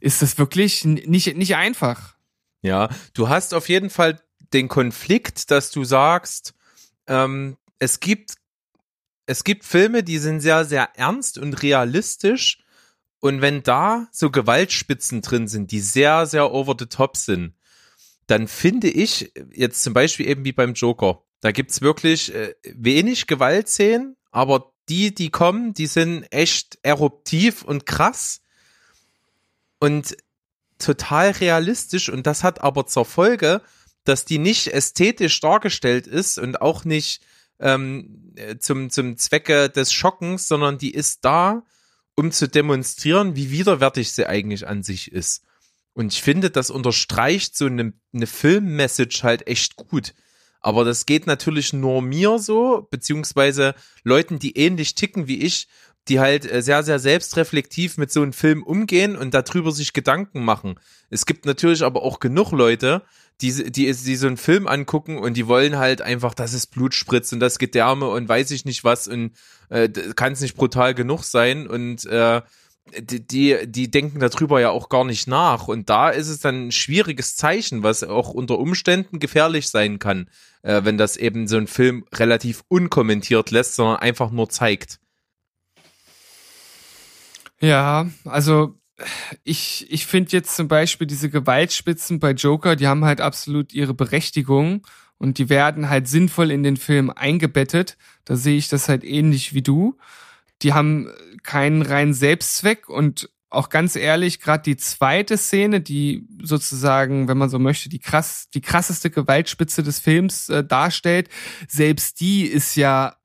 ist das wirklich nicht, nicht einfach. Ja, du hast auf jeden Fall den Konflikt, dass du sagst, ähm, es gibt es gibt Filme, die sind sehr, sehr ernst und realistisch und wenn da so Gewaltspitzen drin sind, die sehr, sehr over the top sind, dann finde ich jetzt zum Beispiel eben wie beim Joker, da gibt's wirklich äh, wenig Gewaltszenen, aber die, die kommen, die sind echt eruptiv und krass und total realistisch und das hat aber zur Folge, dass die nicht ästhetisch dargestellt ist und auch nicht ähm, zum, zum Zwecke des Schockens, sondern die ist da, um zu demonstrieren, wie widerwärtig sie eigentlich an sich ist. Und ich finde, das unterstreicht so eine, eine Filmmessage halt echt gut. Aber das geht natürlich nur mir so, beziehungsweise Leuten, die ähnlich ticken wie ich, die halt äh, sehr, sehr selbstreflektiv mit so einem Film umgehen und darüber sich Gedanken machen. Es gibt natürlich aber auch genug Leute, die, die, die so einen Film angucken und die wollen halt einfach, dass es Blut spritzt und das Gedärme und weiß ich nicht was und äh, kann es nicht brutal genug sein und äh, die, die, die denken darüber ja auch gar nicht nach. Und da ist es dann ein schwieriges Zeichen, was auch unter Umständen gefährlich sein kann, äh, wenn das eben so ein Film relativ unkommentiert lässt, sondern einfach nur zeigt. Ja, also ich, ich finde jetzt zum Beispiel diese Gewaltspitzen bei Joker, die haben halt absolut ihre Berechtigung und die werden halt sinnvoll in den Film eingebettet. Da sehe ich das halt ähnlich wie du. Die haben keinen reinen Selbstzweck und auch ganz ehrlich, gerade die zweite Szene, die sozusagen, wenn man so möchte, die krass, die krasseste Gewaltspitze des Films äh, darstellt, selbst die ist ja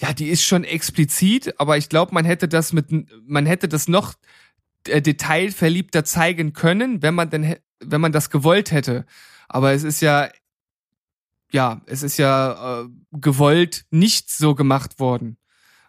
ja, die ist schon explizit, aber ich glaube, man hätte das mit, man hätte das noch äh, detailverliebter zeigen können, wenn man denn, wenn man das gewollt hätte. Aber es ist ja, ja, es ist ja äh, gewollt nicht so gemacht worden.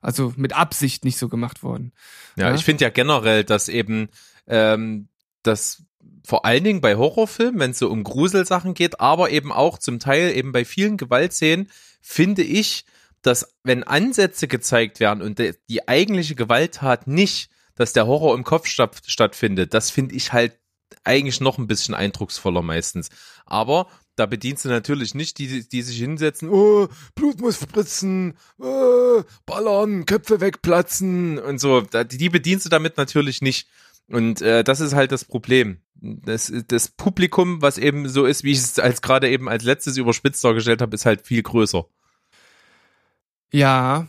Also mit Absicht nicht so gemacht worden. Ja, ja? ich finde ja generell, dass eben ähm, das vor allen Dingen bei Horrorfilmen, wenn es so um Gruselsachen geht, aber eben auch zum Teil eben bei vielen Gewaltszenen, finde ich, dass wenn Ansätze gezeigt werden und die eigentliche Gewalttat nicht, dass der Horror im Kopf statt, stattfindet, das finde ich halt eigentlich noch ein bisschen eindrucksvoller meistens. Aber da bedienst du natürlich nicht die, die sich hinsetzen, oh, Blut muss spritzen, oh, ballern, Köpfe wegplatzen und so. Die bedienst du damit natürlich nicht. Und äh, das ist halt das Problem. Das, das Publikum, was eben so ist, wie ich es als gerade eben als letztes überspitzt dargestellt habe, ist halt viel größer. Ja,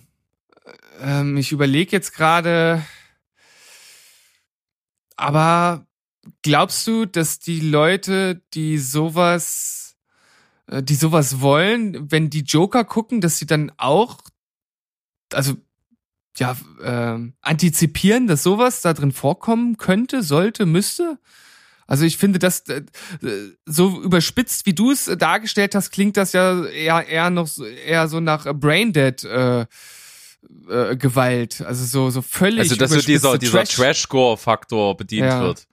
ähm, ich überlege jetzt gerade, aber glaubst du, dass die Leute, die sowas, die sowas wollen, wenn die Joker gucken, dass sie dann auch, also ja, äh, antizipieren, dass sowas da drin vorkommen könnte, sollte, müsste? Also ich finde, dass äh, so überspitzt, wie du es dargestellt hast, klingt das ja eher, eher noch so, eher so nach Braindead äh, äh, Gewalt. Also so, so völlig. Also dass so dieser, dieser Trash-Gore-Faktor bedient ja. wird.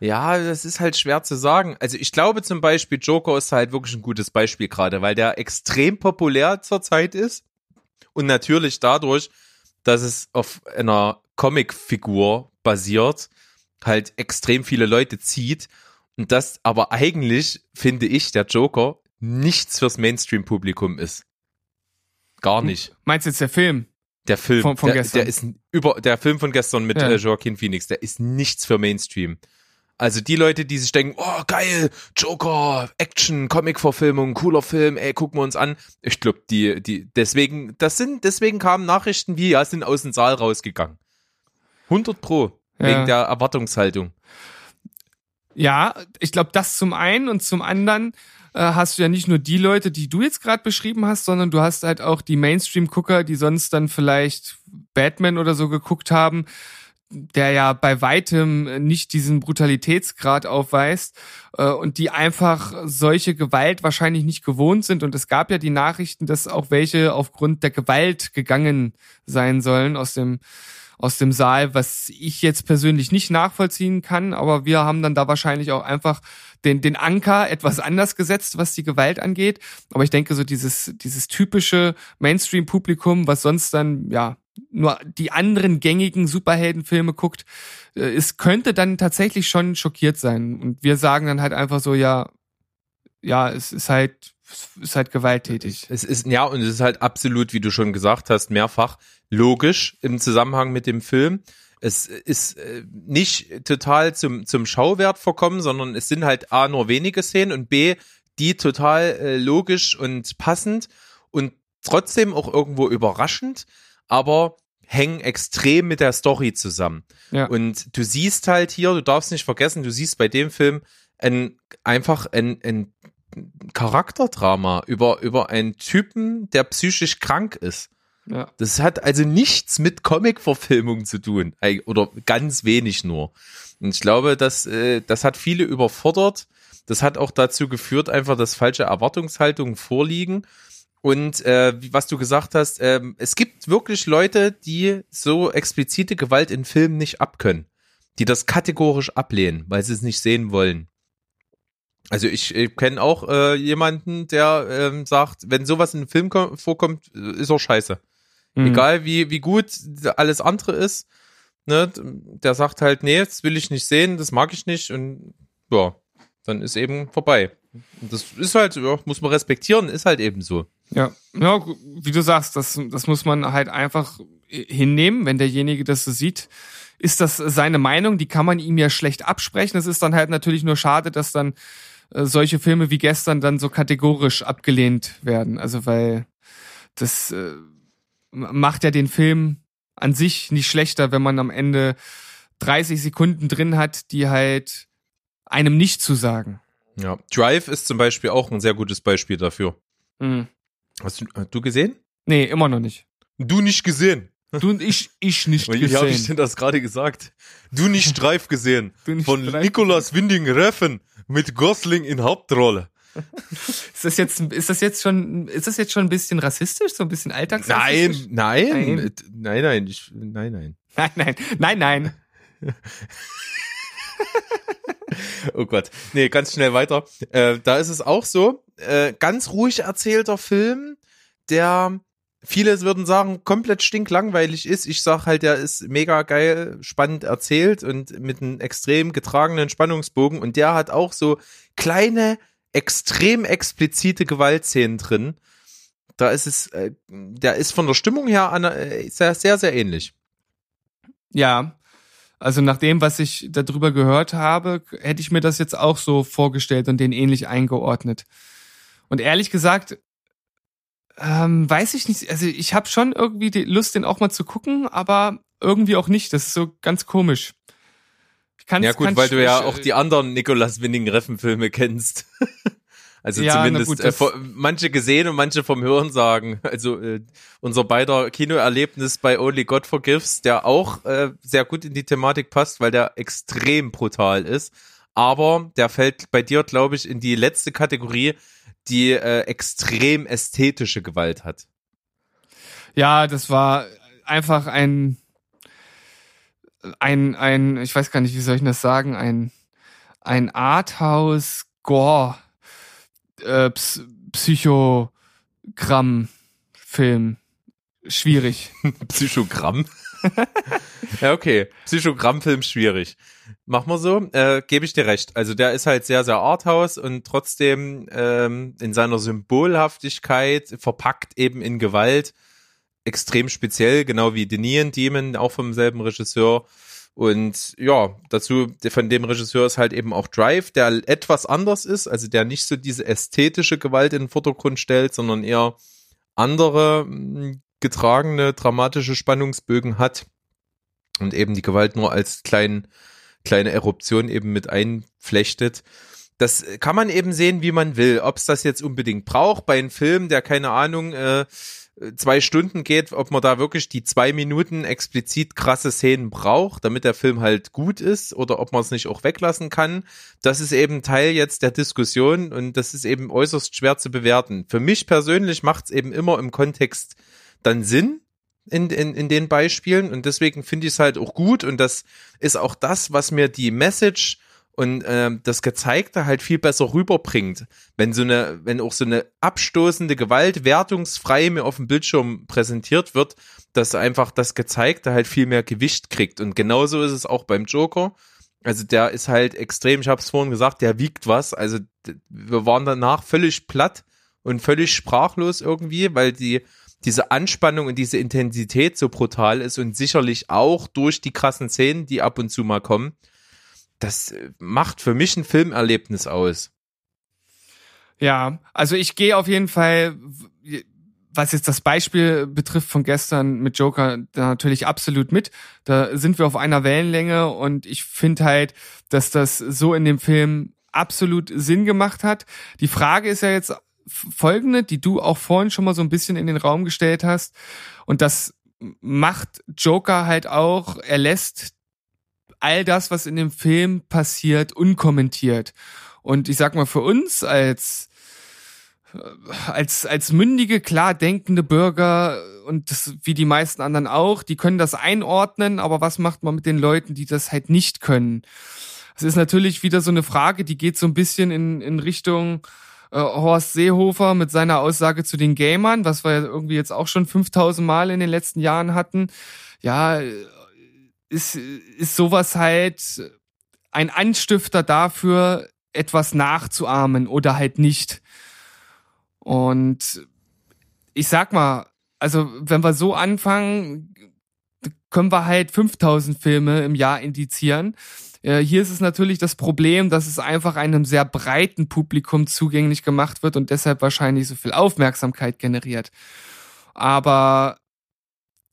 Ja, das ist halt schwer zu sagen. Also ich glaube zum Beispiel, Joker ist halt wirklich ein gutes Beispiel gerade, weil der extrem populär zurzeit ist. Und natürlich dadurch, dass es auf einer Comicfigur basiert, halt extrem viele Leute zieht. Und das aber eigentlich, finde ich, der Joker nichts fürs Mainstream-Publikum ist. Gar nicht. Meinst du jetzt der Film? Der Film von, von der, gestern. Der ist über der Film von gestern mit ja. äh, Joaquin Phoenix. Der ist nichts für Mainstream. Also die Leute, die sich denken, oh geil, Joker, Action, Comic-Verfilmung, cooler Film, ey, gucken wir uns an. Ich glaube, die, die, deswegen, das sind, deswegen kamen Nachrichten wie, ja, sind aus dem Saal rausgegangen. 100 pro. Wegen der Erwartungshaltung. Ja, ich glaube, das zum einen und zum anderen äh, hast du ja nicht nur die Leute, die du jetzt gerade beschrieben hast, sondern du hast halt auch die Mainstream-Gucker, die sonst dann vielleicht Batman oder so geguckt haben, der ja bei weitem nicht diesen Brutalitätsgrad aufweist äh, und die einfach solche Gewalt wahrscheinlich nicht gewohnt sind. Und es gab ja die Nachrichten, dass auch welche aufgrund der Gewalt gegangen sein sollen aus dem aus dem Saal, was ich jetzt persönlich nicht nachvollziehen kann, aber wir haben dann da wahrscheinlich auch einfach den, den Anker etwas anders gesetzt, was die Gewalt angeht. Aber ich denke, so dieses, dieses typische Mainstream-Publikum, was sonst dann, ja, nur die anderen gängigen Superheldenfilme guckt, äh, es könnte dann tatsächlich schon schockiert sein. Und wir sagen dann halt einfach so, ja, ja, es ist halt, es ist halt gewalttätig. Es ist, ja, und es ist halt absolut, wie du schon gesagt hast, mehrfach logisch im Zusammenhang mit dem Film. Es ist äh, nicht total zum, zum Schauwert verkommen, sondern es sind halt A, nur wenige Szenen und B, die total äh, logisch und passend und trotzdem auch irgendwo überraschend, aber hängen extrem mit der Story zusammen. Ja. Und du siehst halt hier, du darfst nicht vergessen, du siehst bei dem Film ein, einfach ein, ein Charakterdrama über, über einen Typen, der psychisch krank ist. Ja. Das hat also nichts mit Comic-Verfilmung zu tun. Oder ganz wenig nur. Und ich glaube, dass, äh, das hat viele überfordert. Das hat auch dazu geführt, einfach, dass falsche Erwartungshaltungen vorliegen. Und äh, was du gesagt hast, äh, es gibt wirklich Leute, die so explizite Gewalt in Filmen nicht abkönnen. Die das kategorisch ablehnen, weil sie es nicht sehen wollen. Also ich, ich kenne auch äh, jemanden, der ähm, sagt, wenn sowas in einem Film vorkommt, ist er scheiße. Mhm. Egal wie, wie gut alles andere ist, ne, der sagt halt, nee, das will ich nicht sehen, das mag ich nicht und ja, dann ist eben vorbei. Und das ist halt, ja, muss man respektieren, ist halt eben so. Ja, ja, wie du sagst, das, das muss man halt einfach hinnehmen, wenn derjenige das so sieht. Ist das seine Meinung? Die kann man ihm ja schlecht absprechen. Es ist dann halt natürlich nur schade, dass dann äh, solche Filme wie gestern dann so kategorisch abgelehnt werden. Also weil das äh, macht ja den Film an sich nicht schlechter, wenn man am Ende 30 Sekunden drin hat, die halt einem nicht zu sagen. Ja, Drive ist zum Beispiel auch ein sehr gutes Beispiel dafür. Mhm. Hast du, hast du gesehen? Nee, immer noch nicht. Du nicht gesehen. Du und ich, ich nicht Wie habe ich gesehen. denn das gerade gesagt? Du nicht Drive gesehen. Du nicht Von Drive Nicolas Winding Reffen mit Gosling in Hauptrolle. Ist das jetzt, ist das jetzt schon, ist das jetzt schon ein bisschen rassistisch, so ein bisschen Nein, alltagsrassistisch? nein, Nein. nein, nein, ich, nein, nein. Nein, nein, nein, nein. Oh Gott. Nee, ganz schnell weiter. Äh, da ist es auch so, äh, ganz ruhig erzählter Film, der viele würden sagen, komplett stinklangweilig ist. Ich sag halt, der ist mega geil, spannend erzählt und mit einem extrem getragenen Spannungsbogen und der hat auch so kleine, extrem explizite Gewaltszenen drin. Da ist es, äh, der ist von der Stimmung her an, äh, sehr, sehr, sehr ähnlich. Ja. Also nach dem, was ich darüber gehört habe, hätte ich mir das jetzt auch so vorgestellt und den ähnlich eingeordnet. Und ehrlich gesagt, ähm, weiß ich nicht, also ich habe schon irgendwie die Lust, den auch mal zu gucken, aber irgendwie auch nicht. Das ist so ganz komisch. Ich kann's, Ja gut, kann's weil du ja auch die anderen Nicolas Winning Reffen Filme kennst. also Ja, zumindest gut, äh, manche gesehen und manche vom Hören sagen. Also äh, unser beider Kinoerlebnis bei Only God Forgives, der auch äh, sehr gut in die Thematik passt, weil der extrem brutal ist. Aber der fällt bei dir, glaube ich, in die letzte Kategorie, die äh, extrem ästhetische Gewalt hat. Ja, das war einfach ein, ein, ein, ich weiß gar nicht, wie soll ich das sagen, ein, ein Arthouse-Gore, äh, Ps Psychogramm-Film. Schwierig. Psychogramm. ja, okay. Psychogrammfilm schwierig. Machen wir so, äh, gebe ich dir recht. Also der ist halt sehr, sehr arthouse und trotzdem ähm, in seiner Symbolhaftigkeit verpackt eben in Gewalt extrem speziell, genau wie The Neon Demon, auch vom selben Regisseur. Und ja, dazu von dem Regisseur ist halt eben auch Drive, der etwas anders ist, also der nicht so diese ästhetische Gewalt in den Vordergrund stellt, sondern eher andere mh, getragene, dramatische Spannungsbögen hat und eben die Gewalt nur als kleinen, kleine Eruption eben mit einflechtet. Das kann man eben sehen, wie man will. Ob es das jetzt unbedingt braucht bei einem Film, der keine Ahnung, äh, zwei Stunden geht, ob man da wirklich die zwei Minuten explizit krasse Szenen braucht, damit der Film halt gut ist oder ob man es nicht auch weglassen kann. Das ist eben Teil jetzt der Diskussion und das ist eben äußerst schwer zu bewerten. Für mich persönlich macht es eben immer im Kontext dann Sinn in, in, in den Beispielen und deswegen finde ich es halt auch gut und das ist auch das, was mir die Message und ähm, das Gezeigte halt viel besser rüberbringt. Wenn so eine, wenn auch so eine abstoßende Gewalt wertungsfrei mir auf dem Bildschirm präsentiert wird, dass einfach das Gezeigte halt viel mehr Gewicht kriegt. Und genauso ist es auch beim Joker. Also der ist halt extrem, ich habe es vorhin gesagt, der wiegt was. Also wir waren danach völlig platt und völlig sprachlos irgendwie, weil die diese Anspannung und diese Intensität so brutal ist und sicherlich auch durch die krassen Szenen, die ab und zu mal kommen, das äh, macht für mich ein Filmerlebnis aus. Ja, also ich gehe auf jeden Fall, was jetzt das Beispiel betrifft von gestern mit Joker, da natürlich absolut mit. Da sind wir auf einer Wellenlänge und ich finde halt, dass das so in dem Film absolut Sinn gemacht hat. Die Frage ist ja jetzt folgende, die du auch vorhin schon mal so ein bisschen in den Raum gestellt hast. Und das macht Joker halt auch, er lässt all das, was in dem Film passiert, unkommentiert. Und ich sag mal, für uns als, als, als mündige, klar denkende Bürger und das, wie die meisten anderen auch, die können das einordnen, aber was macht man mit den Leuten, die das halt nicht können? Es ist natürlich wieder so eine Frage, die geht so ein bisschen in, in Richtung äh, Horst Seehofer mit seiner Aussage zu den Gamern, was wir irgendwie jetzt auch schon 5000 Mal in den letzten Jahren hatten. Ja, ist, ist sowas halt ein Anstifter dafür, etwas nachzuahmen oder halt nicht. Und ich sag mal, also wenn wir so anfangen, können wir halt 5000 Filme im Jahr indizieren. Äh, hier ist es natürlich das Problem, dass es einfach einem sehr breiten Publikum zugänglich gemacht wird und deshalb wahrscheinlich so viel Aufmerksamkeit generiert. Aber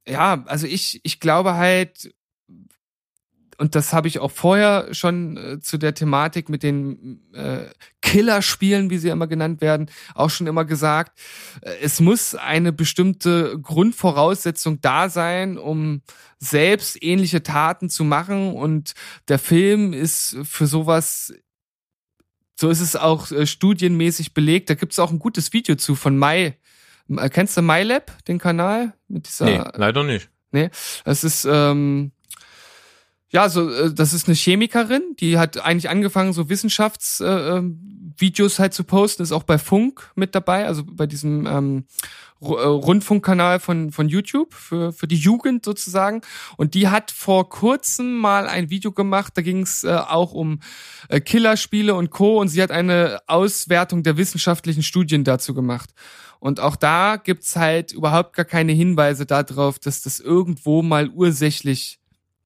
ja, also ich, ich glaube halt, und das habe ich auch vorher schon äh, zu der Thematik mit den äh, Killerspielen, wie sie immer genannt werden, auch schon immer gesagt. Äh, es muss eine bestimmte Grundvoraussetzung da sein, um selbst ähnliche Taten zu machen. Und der Film ist für sowas so ist es auch äh, studienmäßig belegt. Da gibt es auch ein gutes Video zu von Mai. Äh, kennst du MyLab, den Kanal? Mit dieser, nee, leider nicht. Nee, das ist ähm, ja, so äh, das ist eine Chemikerin, die hat eigentlich angefangen, so Wissenschaftsvideos äh, halt zu posten, ist auch bei Funk mit dabei, also bei diesem ähm, äh, Rundfunkkanal von, von YouTube für, für die Jugend sozusagen. Und die hat vor kurzem mal ein Video gemacht, da ging es äh, auch um äh, Killerspiele und Co. Und sie hat eine Auswertung der wissenschaftlichen Studien dazu gemacht. Und auch da gibt's halt überhaupt gar keine Hinweise darauf, dass das irgendwo mal ursächlich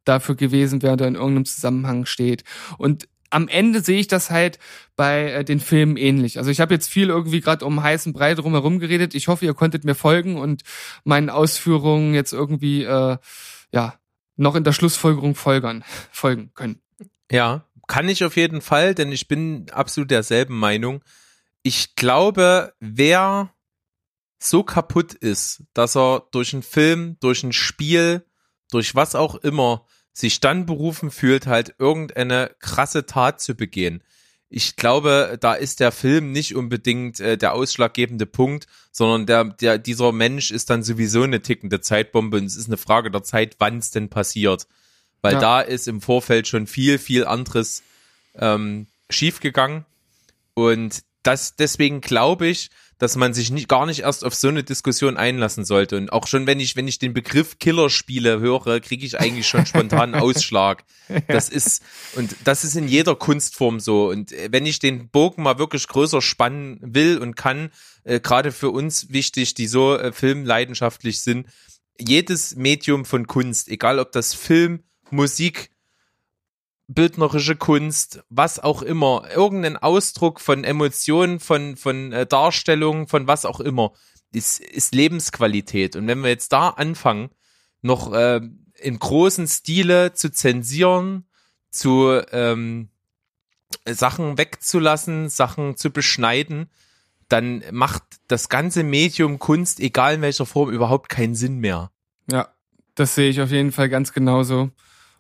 dafür gewesen wäre oder in irgendeinem Zusammenhang steht. Und am Ende sehe ich das halt bei äh, den Filmen ähnlich. Also ich habe jetzt viel irgendwie gerade um heißen Brei drumherum geredet. Ich hoffe, ihr konntet mir folgen und meinen Ausführungen jetzt irgendwie äh, ja noch in der Schlussfolgerung folgern, folgen können. Ja, kann ich auf jeden Fall, denn ich bin absolut derselben Meinung. Ich glaube, wer so kaputt ist, dass er durch einen Film, durch ein Spiel, durch was auch immer sich dann berufen fühlt, halt irgendeine krasse Tat zu begehen. Ich glaube, da ist der Film nicht unbedingt äh, der ausschlaggebende Punkt, sondern der, der, dieser Mensch ist dann sowieso eine tickende Zeitbombe und es ist eine Frage der Zeit, wann es denn passiert. Weil ja. da ist im Vorfeld schon viel, viel anderes ähm, schiefgegangen. Und das, deswegen glaube ich, dass man sich nicht, gar nicht erst auf so eine Diskussion einlassen sollte. Und auch schon, wenn ich, wenn ich den Begriff Killerspiele höre, kriege ich eigentlich schon spontan Ausschlag. Das ist, und das ist in jeder Kunstform so. Und äh, wenn ich den Bogen mal wirklich größer spannen will und kann, äh, gerade für uns wichtig, die so äh, filmleidenschaftlich sind, jedes Medium von Kunst, egal ob das Film, Musik, bildnerische Kunst, was auch immer, irgendein Ausdruck von Emotionen, von, von äh, Darstellung, von was auch immer, ist, ist Lebensqualität. Und wenn wir jetzt da anfangen, noch äh, in großen Stile zu zensieren, zu ähm, Sachen wegzulassen, Sachen zu beschneiden, dann macht das ganze Medium Kunst, egal in welcher Form, überhaupt keinen Sinn mehr. Ja, das sehe ich auf jeden Fall ganz genauso.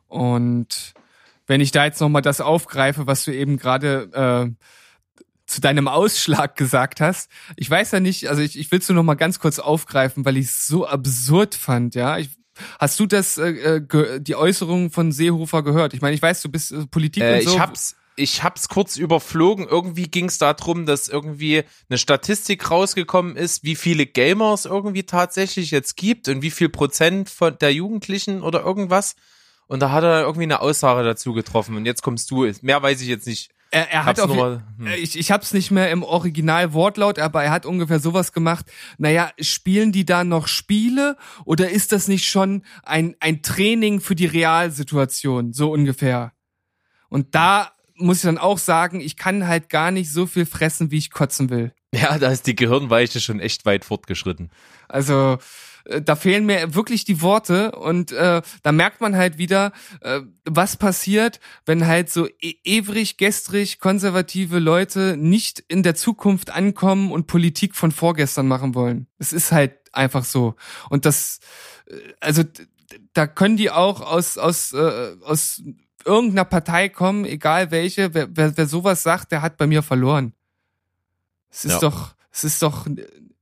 Und wenn ich da jetzt nochmal das aufgreife, was du eben gerade äh, zu deinem Ausschlag gesagt hast. Ich weiß ja nicht, also ich, ich will es nur noch mal ganz kurz aufgreifen, weil ich es so absurd fand, ja. Ich, hast du das äh, äh die Äußerung von Seehofer gehört? Ich meine, ich weiß, du bist äh, Politik äh, und so. Ich hab's ich hab's kurz überflogen. Irgendwie ging es darum, dass irgendwie eine Statistik rausgekommen ist, wie viele Gamers irgendwie tatsächlich jetzt gibt und wie viel Prozent von der Jugendlichen oder irgendwas. Und da hat er irgendwie eine Aussage dazu getroffen. Und jetzt kommst du. Mehr weiß ich jetzt nicht. Er, er hat auf, mal, hm. ich, ich hab's nicht mehr im Original Wortlaut, aber er hat ungefähr sowas gemacht. Naja, spielen die da noch Spiele oder ist das nicht schon ein, ein Training für die Realsituation? So ungefähr. Und da muss ich dann auch sagen, ich kann halt gar nicht so viel fressen, wie ich kotzen will. Ja, da ist die Gehirnweiche schon echt weit fortgeschritten. Also, da fehlen mir wirklich die Worte und äh, da merkt man halt wieder, äh, was passiert, wenn halt so e ewig, gestrig, konservative Leute nicht in der Zukunft ankommen und Politik von vorgestern machen wollen. Es ist halt einfach so. Und das, äh, also da können die auch aus, aus, äh, aus irgendeiner Partei kommen, egal welche, wer, wer, wer sowas sagt, der hat bei mir verloren. Es ist ja. doch, es ist doch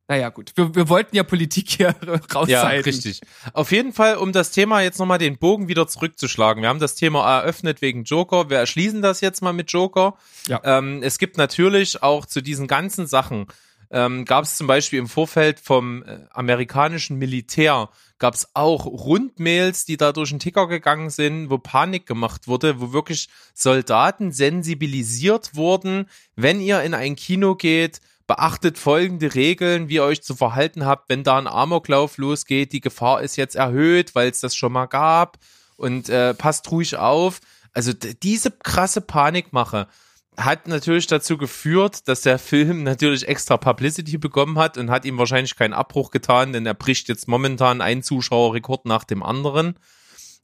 naja, gut. Wir, wir wollten ja Politik hier raushalten. Ja, richtig. Auf jeden Fall, um das Thema jetzt nochmal den Bogen wieder zurückzuschlagen. Wir haben das Thema eröffnet wegen Joker. Wir erschließen das jetzt mal mit Joker. Ja. Ähm, es gibt natürlich auch zu diesen ganzen Sachen, ähm, gab es zum Beispiel im Vorfeld vom äh, amerikanischen Militär, gab es auch Rundmails, die da durch den Ticker gegangen sind, wo Panik gemacht wurde, wo wirklich Soldaten sensibilisiert wurden, wenn ihr in ein Kino geht, beachtet folgende Regeln, wie ihr euch zu verhalten habt, wenn da ein Amoklauf losgeht. Die Gefahr ist jetzt erhöht, weil es das schon mal gab. Und äh, passt ruhig auf. Also diese krasse Panikmache hat natürlich dazu geführt, dass der Film natürlich extra Publicity bekommen hat und hat ihm wahrscheinlich keinen Abbruch getan, denn er bricht jetzt momentan einen Zuschauerrekord nach dem anderen.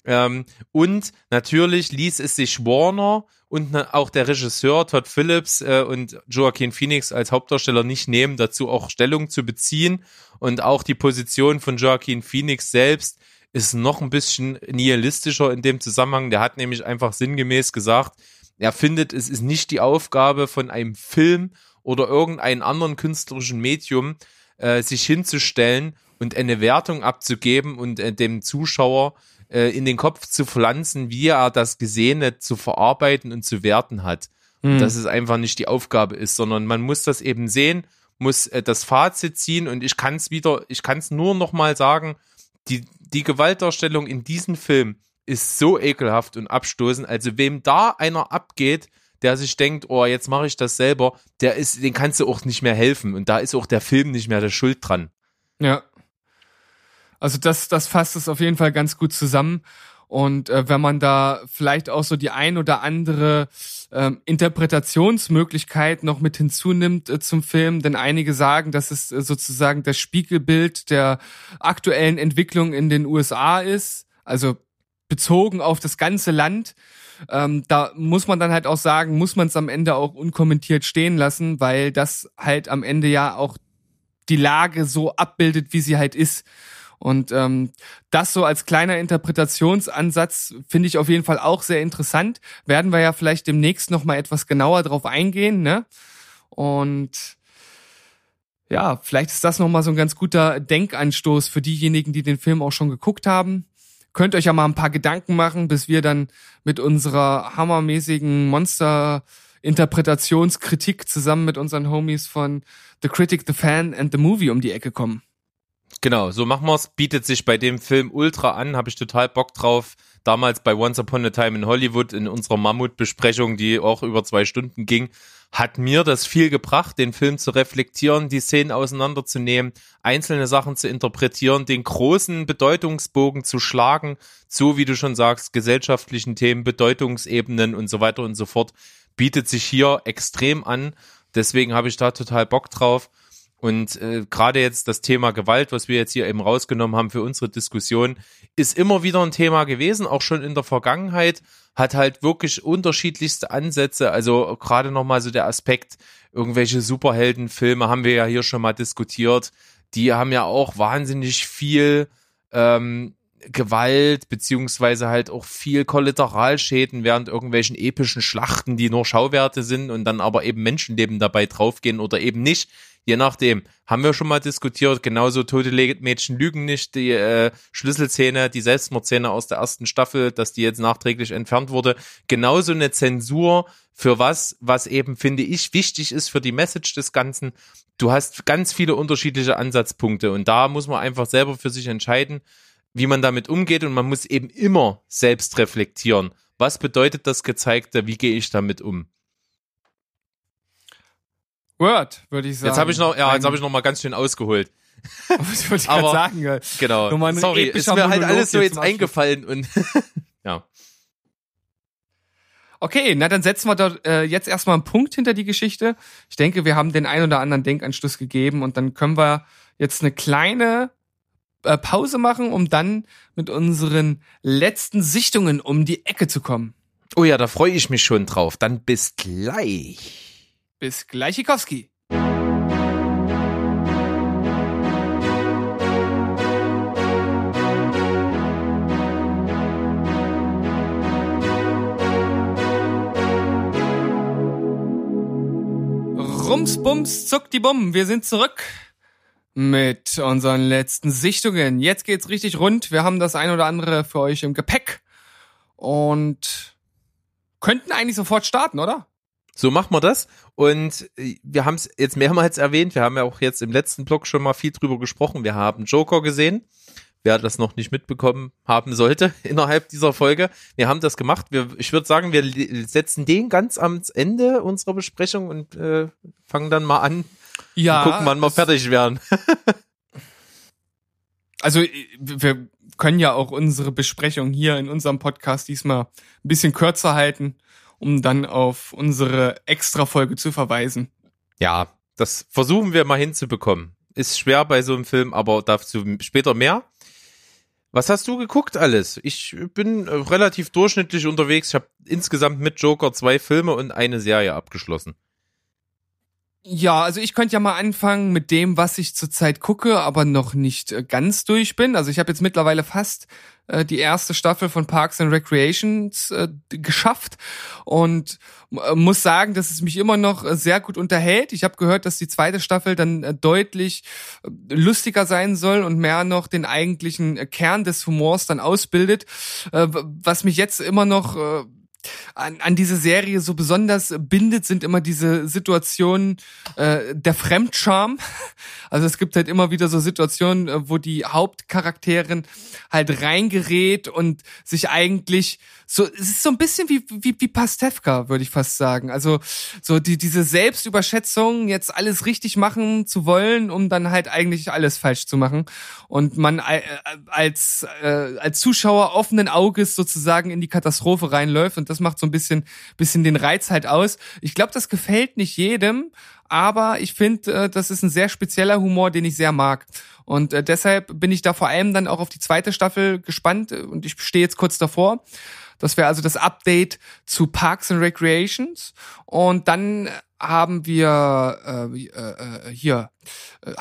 Ähm, und natürlich ließ es sich Warner und auch der Regisseur Todd Phillips äh, und Joaquin Phoenix als Hauptdarsteller nicht nehmen, dazu auch Stellung zu beziehen. Und auch die Position von Joaquin Phoenix selbst ist noch ein bisschen nihilistischer in dem Zusammenhang. Der hat nämlich einfach sinngemäß gesagt, er findet, es ist nicht die Aufgabe von einem Film oder irgendeinem anderen künstlerischen Medium, äh, sich hinzustellen und eine Wertung abzugeben und äh, dem Zuschauer äh, in den Kopf zu pflanzen, wie er das Gesehene zu verarbeiten und zu werten hat. Mhm. Dass es einfach nicht die Aufgabe ist, sondern man muss das eben sehen, muss äh, das Fazit ziehen und ich kann es wieder, ich kann es nur noch mal sagen, die, die Gewaltdarstellung in diesem Film ist so ekelhaft und abstoßend. Also wem da einer abgeht, der sich denkt, oh, jetzt mache ich das selber, der ist, den kannst du auch nicht mehr helfen. Und da ist auch der Film nicht mehr der Schuld dran. Ja. Also das, das fasst es auf jeden Fall ganz gut zusammen. Und äh, wenn man da vielleicht auch so die ein oder andere ähm, Interpretationsmöglichkeit noch mit hinzunimmt äh, zum Film, denn einige sagen, dass es äh, sozusagen das Spiegelbild der aktuellen Entwicklung in den USA ist, also bezogen auf das ganze Land. Ähm, da muss man dann halt auch sagen, muss man es am Ende auch unkommentiert stehen lassen, weil das halt am Ende ja auch die Lage so abbildet, wie sie halt ist. Und ähm, das so als kleiner Interpretationsansatz finde ich auf jeden Fall auch sehr interessant. Werden wir ja vielleicht demnächst noch mal etwas genauer drauf eingehen, ne? Und ja, vielleicht ist das noch mal so ein ganz guter Denkanstoß für diejenigen, die den Film auch schon geguckt haben. Könnt euch ja mal ein paar Gedanken machen, bis wir dann mit unserer hammermäßigen Monster Interpretationskritik zusammen mit unseren Homies von The Critic, The Fan and The Movie um die Ecke kommen. Genau, so machen wir's. Bietet sich bei dem Film ultra an, habe ich total Bock drauf. Damals bei Once Upon a Time in Hollywood in unserer Mammutbesprechung, die auch über zwei Stunden ging, hat mir das viel gebracht, den Film zu reflektieren, die Szenen auseinanderzunehmen, einzelne Sachen zu interpretieren, den großen Bedeutungsbogen zu schlagen, so wie du schon sagst, gesellschaftlichen Themen, Bedeutungsebenen und so weiter und so fort, bietet sich hier extrem an. Deswegen habe ich da total Bock drauf. Und äh, gerade jetzt das Thema Gewalt, was wir jetzt hier eben rausgenommen haben für unsere Diskussion, ist immer wieder ein Thema gewesen, auch schon in der Vergangenheit, hat halt wirklich unterschiedlichste Ansätze. Also gerade nochmal so der Aspekt, irgendwelche Superheldenfilme haben wir ja hier schon mal diskutiert. Die haben ja auch wahnsinnig viel ähm, Gewalt, beziehungsweise halt auch viel Kollateralschäden während irgendwelchen epischen Schlachten, die nur Schauwerte sind und dann aber eben Menschenleben dabei draufgehen oder eben nicht je nachdem, haben wir schon mal diskutiert, genauso tote Mädchen lügen nicht, die äh, Schlüsselszene, die Selbstmordszene aus der ersten Staffel, dass die jetzt nachträglich entfernt wurde, genauso eine Zensur für was, was eben, finde ich, wichtig ist für die Message des Ganzen. Du hast ganz viele unterschiedliche Ansatzpunkte und da muss man einfach selber für sich entscheiden, wie man damit umgeht und man muss eben immer selbst reflektieren. Was bedeutet das Gezeigte? Wie gehe ich damit um? Word, würde ich sagen. Jetzt habe ich noch, ja, jetzt habe ich noch mal ganz schön ausgeholt. Was wollte ich gerade sagen? Genau. Sorry, ist mir halt alles so jetzt eingefallen und ja. Okay, na dann setzen wir dort äh, jetzt erstmal einen Punkt hinter die Geschichte. Ich denke, wir haben den ein oder anderen Denkanschluss gegeben und dann können wir jetzt eine kleine äh, Pause machen, um dann mit unseren letzten Sichtungen um die Ecke zu kommen. Oh ja, da freue ich mich schon drauf. Dann bis gleich. Bis gleich, Ikowski. Rums, Bums, zuck die Bumm. Wir sind zurück mit unseren letzten Sichtungen. Jetzt geht's richtig rund. Wir haben das ein oder andere für euch im Gepäck und könnten eigentlich sofort starten, oder? So machen wir das. Und äh, wir haben es jetzt mehrmals erwähnt. Wir haben ja auch jetzt im letzten Blog schon mal viel drüber gesprochen. Wir haben Joker gesehen. Wer das noch nicht mitbekommen haben sollte innerhalb dieser Folge. Wir haben das gemacht. Wir, ich würde sagen, wir setzen den ganz am Ende unserer Besprechung und äh, fangen dann mal an Ja. Und gucken, wann wir fertig werden. Also äh, wir können ja auch unsere Besprechung hier in unserem Podcast diesmal ein bisschen kürzer halten, um dann auf unsere Extra-Folge zu verweisen. Ja, das versuchen wir mal hinzubekommen. Ist schwer bei so einem Film, aber dazu später mehr. Was hast du geguckt alles? Ich bin äh, relativ durchschnittlich unterwegs. Ich habe insgesamt mit Joker zwei Filme und eine Serie abgeschlossen. Ja, also ich könnte ja mal anfangen mit dem, was ich zurzeit gucke, aber noch nicht äh, ganz durch bin. Also ich habe jetzt mittlerweile fast äh, die erste Staffel von Parks and Recreations äh, geschafft und äh, muss sagen, dass es mich immer noch äh, sehr gut unterhält. Ich habe gehört, dass die zweite Staffel dann äh, deutlich lustiger sein soll und mehr noch den eigentlichen Kern des Humors dann ausbildet, was mich jetzt immer noch an, an diese Serie so besonders bindet, sind immer diese Situationen äh, der Fremdscham. Also es gibt halt immer wieder so Situationen, äh, wo die Hauptcharakterin halt reingerät und sich eigentlich so, es ist so ein bisschen wie, wie, wie Pastewka, würde ich fast sagen. Also so die, diese Selbstüberschätzung, jetzt alles richtig machen zu wollen, um dann halt eigentlich alles falsch zu machen. Und man äh, als, äh, als Zuschauer offenen Auges sozusagen in die Katastrophe reinläuft und das macht so ein bisschen, bisschen den Reiz halt aus. Ich glaube, das gefällt nicht jedem, aber ich finde, äh, das ist ein sehr spezieller Humor, den ich sehr mag. Und äh, deshalb bin ich da vor allem dann auch auf die zweite Staffel gespannt äh, und ich stehe jetzt kurz davor. Das wäre also das Update zu Parks and Recreations. Und dann haben wir äh, äh, hier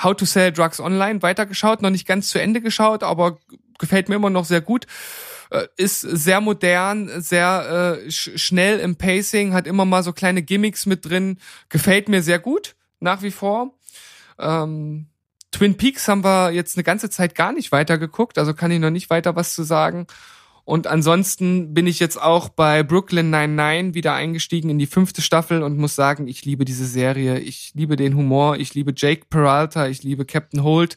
How to Sell Drugs Online weitergeschaut, noch nicht ganz zu Ende geschaut, aber gefällt mir immer noch sehr gut. Äh, ist sehr modern, sehr äh, sch schnell im Pacing, hat immer mal so kleine Gimmicks mit drin. Gefällt mir sehr gut, nach wie vor. Ähm, Twin Peaks haben wir jetzt eine ganze Zeit gar nicht weitergeguckt, also kann ich noch nicht weiter was zu sagen. Und ansonsten bin ich jetzt auch bei Brooklyn 99 wieder eingestiegen in die fünfte Staffel und muss sagen, ich liebe diese Serie. Ich liebe den Humor. Ich liebe Jake Peralta. Ich liebe Captain Holt.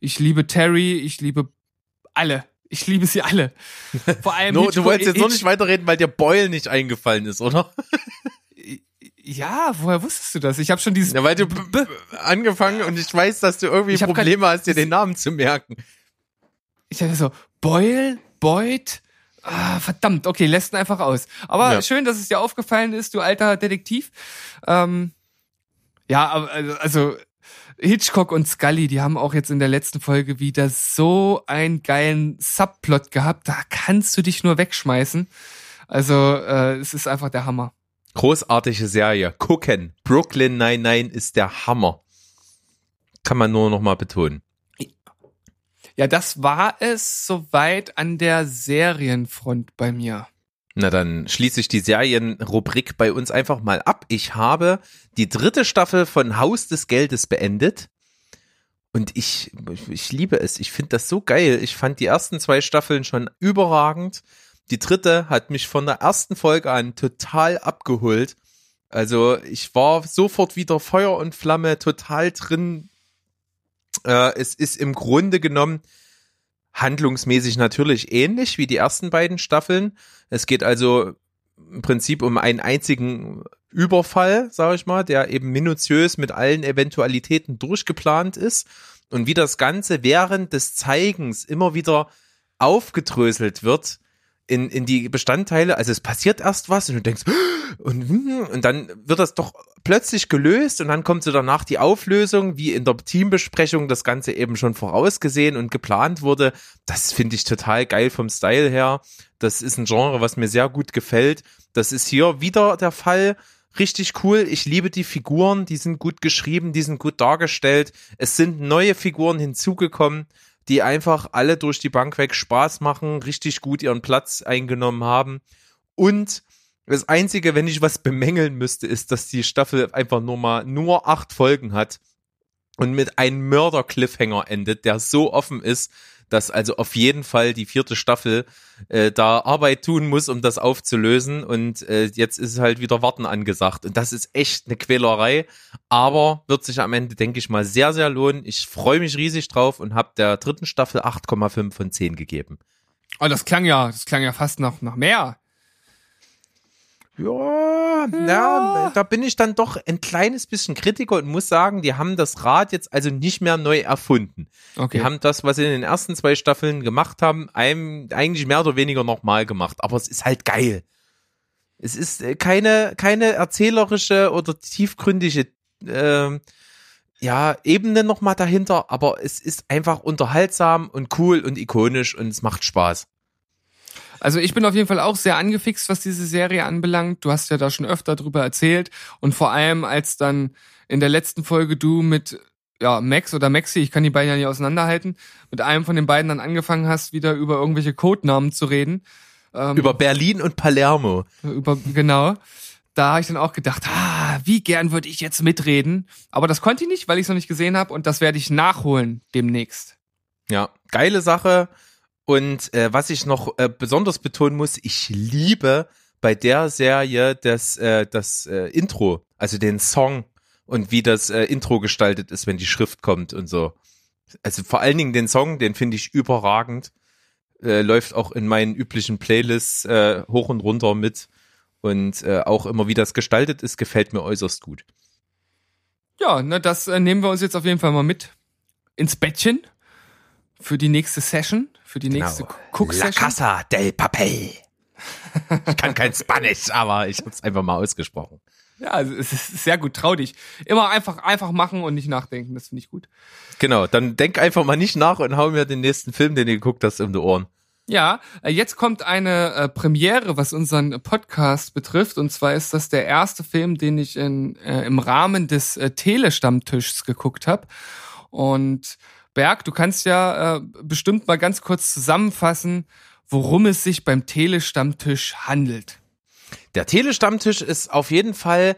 Ich liebe Terry. Ich liebe alle. Ich liebe sie alle. Vor allem No, du wolltest jetzt noch nicht weiterreden, weil dir Boyle nicht eingefallen ist, oder? Ja, woher wusstest du das? Ich habe schon dieses Ja, weil du angefangen und ich weiß, dass du irgendwie Probleme hast, dir den Namen zu merken. Ich dachte so, Boyle, Boyd, ah, verdammt, okay, lässt ihn einfach aus. Aber Ja. schön, dass es dir aufgefallen ist, du alter Detektiv. Ähm, ja, also- also Hitchcock und Scully, die haben auch jetzt in der letzten Folge wieder so einen geilen Subplot gehabt, da kannst du dich nur wegschmeißen. Also äh, es ist einfach der Hammer. Großartige Serie. Gucken. Brooklyn 99 ist der Hammer. Kann man nur noch mal betonen. Ja, das war es soweit an der Serienfront bei mir. Na, dann schließe ich die Serienrubrik bei uns einfach mal ab. Ich habe die dritte Staffel von Haus des Geldes beendet. Und ich, ich liebe es. Ich finde das so geil. Ich fand die ersten zwei Staffeln schon überragend. Die dritte hat mich von der ersten Folge an total abgeholt. Also ich war sofort wieder Feuer und Flamme total drin. Äh, es ist im Grunde genommen handlungsmäßig natürlich ähnlich wie die ersten beiden Staffeln. Es geht also im Prinzip um einen einzigen Überfall, sage ich mal, der eben minutiös mit allen Eventualitäten durchgeplant ist und wie das Ganze während des Zeigens immer wieder aufgedröselt wird in, in die Bestandteile. Also es passiert erst was und du denkst, und, und dann wird das doch plötzlich gelöst und dann kommt so danach die Auflösung, wie in der Teambesprechung das Ganze eben schon vorausgesehen und geplant wurde. Das finde ich total geil vom Style her. Das ist ein Genre, was mir sehr gut gefällt. Das ist hier wieder der Fall. Richtig cool. Ich liebe die Figuren. Die sind gut geschrieben, die sind gut dargestellt. Es sind neue Figuren hinzugekommen, die einfach alle durch die Bank weg Spaß machen, richtig gut ihren Platz eingenommen haben. Und das Einzige, wenn ich was bemängeln müsste, ist, dass die Staffel einfach nur mal nur acht Folgen hat und mit einem Mörder-Cliffhanger endet, der so offen ist, dass also auf jeden Fall die vierte Staffel äh, da Arbeit tun muss, um das aufzulösen. Und äh, jetzt ist halt wieder Warten angesagt. Und das ist echt eine Quälerei, aber wird sich am Ende, denke ich mal, sehr, sehr lohnen. Ich freue mich riesig drauf und habe der dritten Staffel 8,5 von 10 gegeben. Oh, das klang ja, das klang ja fast noch nach mehr. Ja, ja, da bin ich dann doch ein kleines bisschen Kritiker und muss sagen, die haben das Rad jetzt also nicht mehr neu erfunden. Okay. Die haben das, was sie in den ersten zwei Staffeln gemacht haben, einem eigentlich mehr oder weniger nochmal gemacht. Aber es ist halt geil. Es ist äh, keine, keine erzählerische oder tiefgründige ähm, ja, Ebene nochmal dahinter, aber es ist einfach unterhaltsam und cool und ikonisch und es macht Spaß. Also ich bin auf jeden Fall auch sehr angefixt, was diese Serie anbelangt. Du hast ja da schon öfter drüber erzählt und vor allem als dann in der letzten Folge du mit ja, Max oder Maxi, ich kann die beiden ja nicht auseinanderhalten, mit einem von den beiden dann angefangen hast, wieder über irgendwelche Codenamen zu reden. Ähm, Über Berlin und Palermo. über genau. Da habe ich dann auch gedacht, ah, wie gern würde ich jetzt mitreden. Aber das konnte ich nicht, weil ich es noch nicht gesehen habe und das werde ich nachholen demnächst. Ja, geile Sache. Und äh, was ich noch äh, besonders betonen muss, ich liebe bei der Serie das, äh, das äh, Intro, also den Song und wie das äh, Intro gestaltet ist, wenn die Schrift kommt und so. Also vor allen Dingen den Song, den finde ich überragend. Äh, läuft auch in meinen üblichen Playlists äh, hoch und runter mit. Und äh, auch immer wie das gestaltet ist, gefällt mir äußerst gut. Ja, ne, das äh, nehmen wir uns jetzt auf jeden Fall mal mit ins Bettchen für die nächste Session, für die nächste Genau. La Cook-Session. Casa del Papel. Ich kann kein Spanisch, aber ich habe es einfach mal ausgesprochen. Ja, also es ist sehr gut, trau dich. Immer einfach, einfach machen und nicht nachdenken, das finde ich gut. Genau, dann denk einfach mal nicht nach und hau mir den nächsten Film, den du geguckt hast, um die Ohren. Ja, äh, jetzt kommt eine äh, Premiere, was unseren Podcast betrifft. Und zwar ist das der erste Film, den ich in, äh, im Rahmen des äh, Telestammtischs geguckt habe. Und Berg, du kannst ja äh, bestimmt mal ganz kurz zusammenfassen, worum es sich beim Telestammtisch handelt. Der Telestammtisch ist auf jeden Fall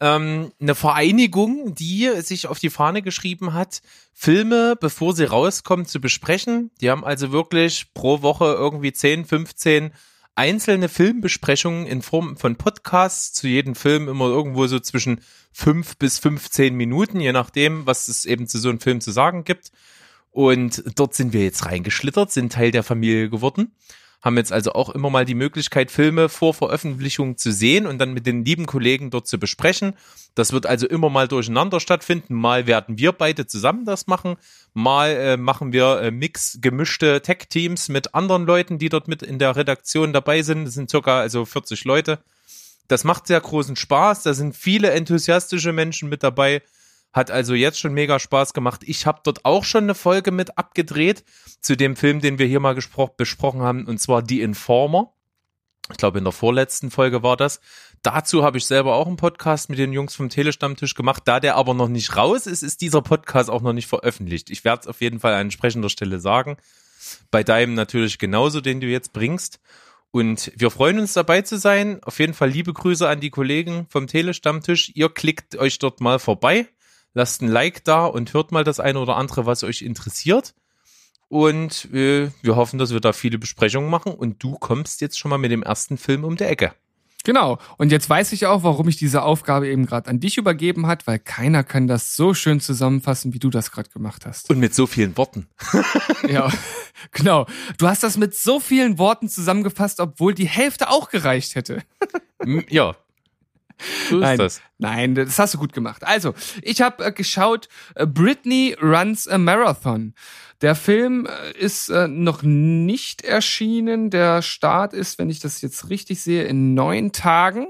ähm, eine Vereinigung, die sich auf die Fahne geschrieben hat, Filme, bevor sie rauskommen, zu besprechen. Die haben also wirklich pro Woche irgendwie 10, 15 einzelne Filmbesprechungen in Form von Podcasts, zu jedem Film immer irgendwo so zwischen 5 bis 15 Minuten, je nachdem, was es eben zu so einem Film zu sagen gibt. Und dort sind wir jetzt reingeschlittert, sind Teil der Familie geworden haben jetzt also auch immer mal die Möglichkeit, Filme vor Veröffentlichung zu sehen und dann mit den lieben Kollegen dort zu besprechen. Das wird also immer mal durcheinander stattfinden. Mal werden wir beide zusammen das machen, mal äh, machen wir äh, Mix gemischte Tech-Teams mit anderen Leuten, die dort mit in der Redaktion dabei sind. Das sind circa also 40 Leute. Das macht sehr großen Spaß. Da sind viele enthusiastische Menschen mit dabei. Hat also jetzt schon mega Spaß gemacht. Ich habe dort auch schon eine Folge mit abgedreht zu dem Film, den wir hier mal besprochen haben, und zwar Die Informer. Ich glaube, in der vorletzten Folge war das. Dazu habe ich selber auch einen Podcast mit den Jungs vom Telestammtisch gemacht. Da der aber noch nicht raus ist, ist dieser Podcast auch noch nicht veröffentlicht. Ich werde es auf jeden Fall an entsprechender Stelle sagen. Bei deinem natürlich genauso, den du jetzt bringst. Und wir freuen uns dabei zu sein. Auf jeden Fall liebe Grüße an die Kollegen vom Telestammtisch. Ihr klickt euch dort mal vorbei, lasst ein Like da und hört mal das eine oder andere, was euch interessiert. Und äh, wir hoffen, dass wir da viele Besprechungen machen. Und du kommst jetzt schon mal mit dem ersten Film um die Ecke. Genau. Und jetzt weiß ich auch, warum ich diese Aufgabe eben gerade an dich übergeben hat, weil keiner kann das so schön zusammenfassen, wie du das gerade gemacht hast. Und mit so vielen Worten. Ja, genau. Du hast das mit so vielen Worten zusammengefasst, obwohl die Hälfte auch gereicht hätte. Ja. So ist Nein, das. nein, das hast du gut gemacht. Also, ich habe äh, geschaut, äh, Britney Runs a Marathon. Der Film äh, ist äh, noch nicht erschienen. Der Start ist, wenn ich das jetzt richtig sehe, in neun Tagen.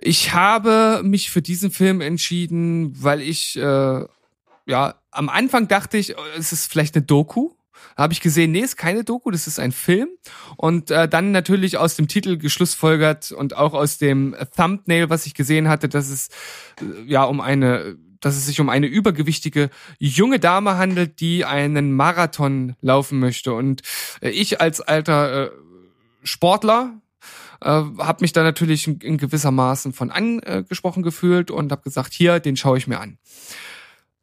Ich habe mich für diesen Film entschieden, weil ich, äh, ja, am Anfang dachte ich, es ist vielleicht eine Doku. Habe ich gesehen, nee, ist keine Doku, das ist ein Film. Und äh, dann natürlich aus dem Titel geschlussfolgert und auch aus dem Thumbnail, was ich gesehen hatte, dass es äh, ja um eine, dass es sich um eine übergewichtige junge Dame handelt, die einen Marathon laufen möchte. Und äh, ich als alter äh, Sportler äh, habe mich da natürlich in, in gewissermaßen von angesprochen gefühlt und habe gesagt, hier, den schaue ich mir an.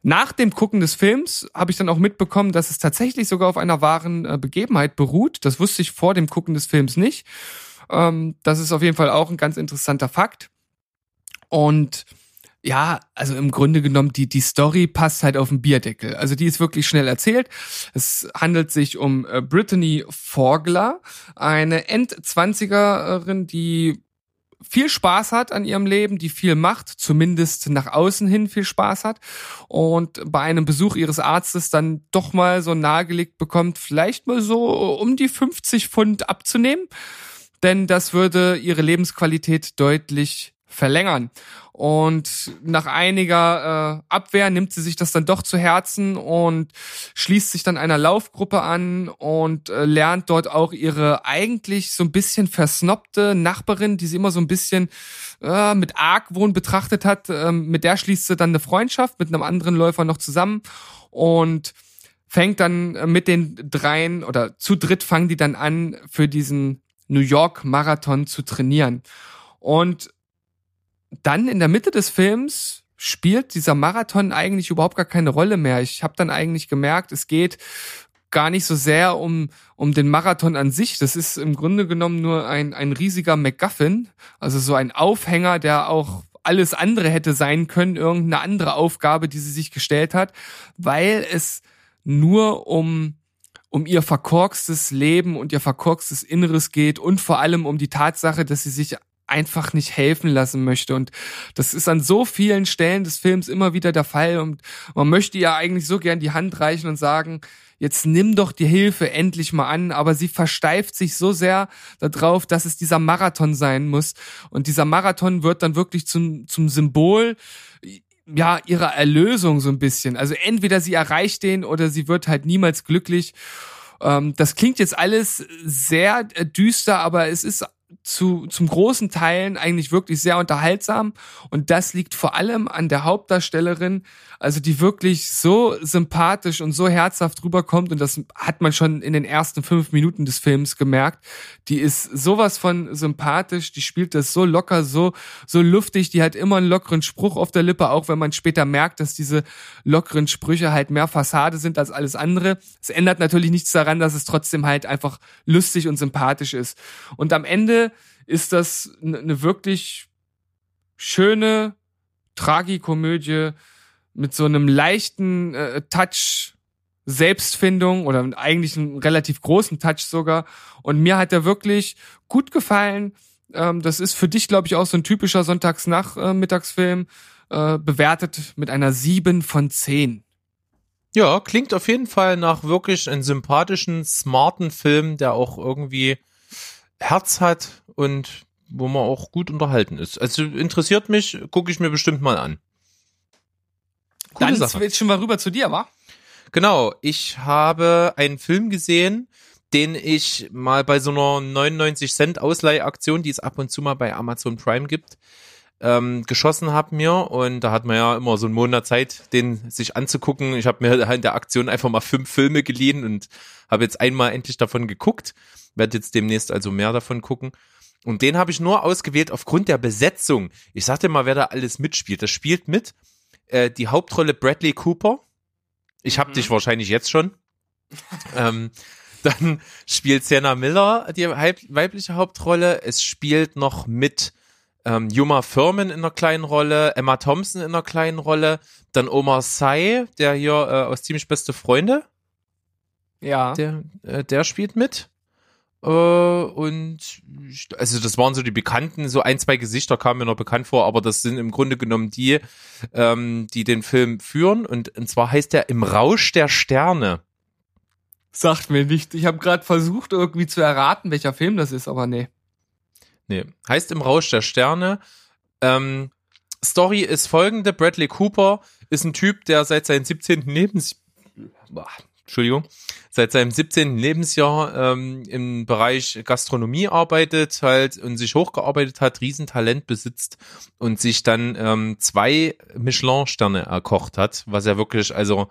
Nach dem Gucken des Films habe ich dann auch mitbekommen, dass es tatsächlich sogar auf einer wahren äh, Begebenheit beruht. Das wusste ich vor dem Gucken des Films nicht. Ähm, das ist auf jeden Fall auch ein ganz interessanter Fakt. Und ja, also im Grunde genommen, die, die Story passt halt auf den Bierdeckel. Also die ist wirklich schnell erzählt. Es handelt sich um äh, Brittany Fogler, eine Endzwanzigerin, die viel Spaß hat an ihrem Leben, die viel macht, zumindest nach außen hin viel Spaß hat und bei einem Besuch ihres Arztes dann doch mal so nahegelegt bekommt, vielleicht mal so um die 50 Pfund abzunehmen, denn das würde ihre Lebensqualität deutlich verlängern. Und nach einiger äh, Abwehr nimmt sie sich das dann doch zu Herzen und schließt sich dann einer Laufgruppe an und äh, lernt dort auch ihre eigentlich so ein bisschen versnobte Nachbarin, die sie immer so ein bisschen äh, mit Argwohn betrachtet hat. Ähm, mit der schließt sie dann eine Freundschaft mit einem anderen Läufer noch zusammen und fängt dann mit den dreien oder zu dritt fangen die dann an, für diesen New York Marathon zu trainieren. Und dann in der Mitte des Films spielt dieser Marathon eigentlich überhaupt gar keine Rolle mehr. Ich habe dann eigentlich gemerkt, es geht gar nicht so sehr um, um den Marathon an sich. Das ist im Grunde genommen nur ein, ein riesiger MacGuffin, also so ein Aufhänger, der auch alles andere hätte sein können, irgendeine andere Aufgabe, die sie sich gestellt hat, weil es nur um um ihr verkorkstes Leben und ihr verkorkstes Inneres geht und vor allem um die Tatsache, dass sie sich einfach nicht helfen lassen möchte. Und das ist an so vielen Stellen des Films immer wieder der Fall. Und man möchte ihr eigentlich so gern die Hand reichen und sagen, jetzt nimm doch die Hilfe endlich mal an, aber sie versteift sich so sehr darauf, dass es dieser Marathon sein muss. Und dieser Marathon wird dann wirklich zum, zum Symbol ja, ihrer Erlösung so ein bisschen. Also entweder sie erreicht den oder sie wird halt niemals glücklich. Ähm, das klingt jetzt alles sehr äh, düster, aber es ist zu, zum großen Teilen eigentlich wirklich sehr unterhaltsam. Und das liegt vor allem an der Hauptdarstellerin, also die wirklich so sympathisch und so herzhaft rüberkommt. Und das hat man schon in den ersten fünf Minuten des Films gemerkt. Die ist sowas von sympathisch, die spielt das so locker, so, so luftig, die hat immer einen lockeren Spruch auf der Lippe, auch wenn man später merkt, dass diese lockeren Sprüche halt mehr Fassade sind als alles andere. Es ändert natürlich nichts daran, dass es trotzdem halt einfach lustig und sympathisch ist. Und am Ende ist das eine wirklich schöne Tragikomödie mit so einem leichten äh, Touch Selbstfindung oder eigentlich einen relativ großen Touch sogar. Und mir hat er wirklich gut gefallen. Ähm, das ist für dich, glaube ich, auch so ein typischer Sonntagsnachmittagsfilm. Äh, bewertet mit einer 7 von 10. Ja, klingt auf jeden Fall nach wirklich einem sympathischen, smarten Film, der auch irgendwie Herz hat und wo man auch gut unterhalten ist. Also interessiert mich, gucke ich mir bestimmt mal an. Coole Dann Sache. jetzt schon mal rüber zu dir, wa? Genau, ich habe einen Film gesehen, den ich mal bei so einer 99 Cent Ausleihaktion, die es ab und zu mal bei Amazon Prime gibt, ähm, geschossen habe mir und da hat man ja immer so einen Monat Zeit, den sich anzugucken. Ich habe mir in der Aktion einfach mal fünf Filme geliehen und habe jetzt einmal endlich davon geguckt werde jetzt demnächst also mehr davon gucken. Und den habe ich nur ausgewählt aufgrund der Besetzung. Ich sagte mal, wer da alles mitspielt. Das spielt mit äh, die Hauptrolle Bradley Cooper. Ich habe mhm. dich wahrscheinlich jetzt schon. ähm, dann spielt Sienna Miller die weibliche Hauptrolle. Es spielt noch mit ähm, Yuma Furman in einer kleinen Rolle, Emma Thompson in einer kleinen Rolle, dann Omar Sy, der hier äh, aus ziemlich beste Freunde. Ja. Der, äh, der spielt mit. Äh, und also das waren so die bekannten, so ein, zwei Gesichter kamen mir noch bekannt vor, aber das sind im Grunde genommen die, ähm, die den Film führen. Und, und zwar heißt er Im Rausch der Sterne. Sagt mir nicht. Ich habe gerade versucht, irgendwie zu erraten, welcher Film das ist, aber nee. Nee. Heißt Im Rausch der Sterne. Ähm, Story ist folgende: Bradley Cooper ist ein Typ, der seit seinem 17. Lebens Entschuldigung, seit seinem 17. Lebensjahr ähm, im Bereich Gastronomie arbeitet halt und sich hochgearbeitet hat, Riesentalent besitzt und sich dann ähm, zwei Michelin-Sterne erkocht hat, was ja wirklich, also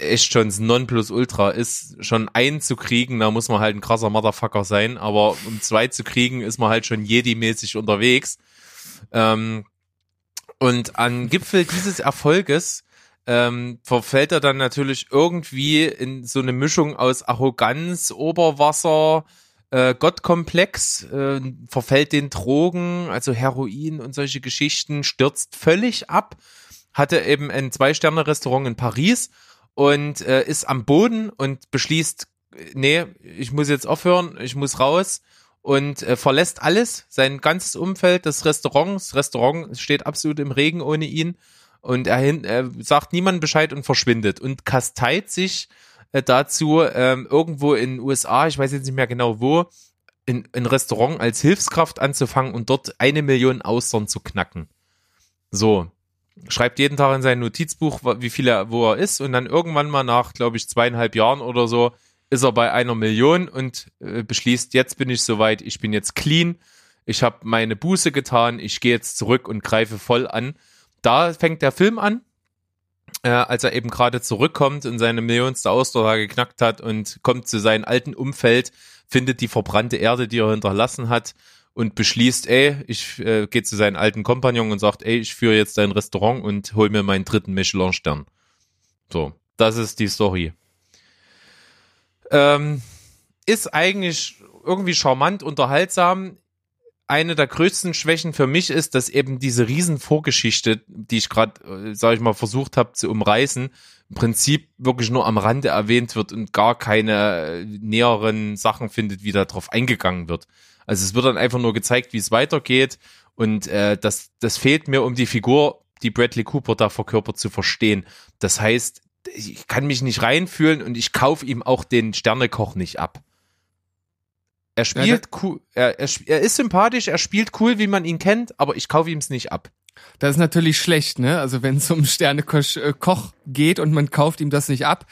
echt schon das Nonplusultra ist, schon einen zu kriegen, da muss man halt ein krasser Motherfucker sein, aber um zwei zu kriegen, ist man halt schon Jedi-mäßig unterwegs. Ähm, und an Gipfel dieses Erfolges ähm, verfällt er dann natürlich irgendwie in so eine Mischung aus Arroganz, Oberwasser, äh, Gottkomplex, äh, verfällt den Drogen, also Heroin und solche Geschichten, stürzt völlig ab, hatte eben ein Zwei-Sterne-Restaurant in Paris und äh, ist am Boden und beschließt, nee, ich muss jetzt aufhören, ich muss raus und äh, verlässt alles, sein ganzes Umfeld, das Restaurant. Das Restaurant steht absolut im Regen ohne ihn. Und er hin, äh, sagt niemandem Bescheid und verschwindet und kasteit sich äh, dazu ähm, irgendwo in den USA, ich weiß jetzt nicht mehr genau wo, in ein Restaurant als Hilfskraft anzufangen und dort eine Million Austern zu knacken. So. Schreibt jeden Tag in sein Notizbuch, wie viel er, wo er ist, und dann irgendwann mal nach, glaube ich, zweieinhalb Jahren oder so, ist er bei einer Million und äh, beschließt, jetzt bin ich soweit, ich bin jetzt clean, ich habe meine Buße getan, ich gehe jetzt zurück und greife voll an. Da fängt der Film an, äh, als er eben gerade zurückkommt und seine millionste Auster geknackt hat und kommt zu seinem alten Umfeld, findet die verbrannte Erde, die er hinterlassen hat und beschließt, ey, ich äh, gehe zu seinen alten Kompagnon und sagt, ey, ich führe jetzt dein Restaurant und hol mir meinen dritten Michelin-Stern. So, das ist die Story. Ähm, ist eigentlich irgendwie charmant, unterhaltsam. Eine der größten Schwächen für mich ist, dass eben diese riesen Vorgeschichte, die ich gerade, äh, sage ich mal, versucht habe zu umreißen, im Prinzip wirklich nur am Rande erwähnt wird und gar keine äh, näheren Sachen findet, wie da drauf eingegangen wird. Also es wird dann einfach nur gezeigt, wie es weitergeht und äh, das, das fehlt mir, um die Figur, die Bradley Cooper da verkörpert, zu verstehen. Das heißt, ich kann mich nicht reinfühlen und ich kaufe ihm auch den Sternekoch nicht ab. Er spielt ja, cool, er, er, er ist sympathisch, er spielt cool, wie man ihn kennt, aber ich kaufe ihm es nicht ab. Das ist natürlich schlecht, ne? Also wenn es um Sternekoch äh, Koch geht und man kauft ihm das nicht ab,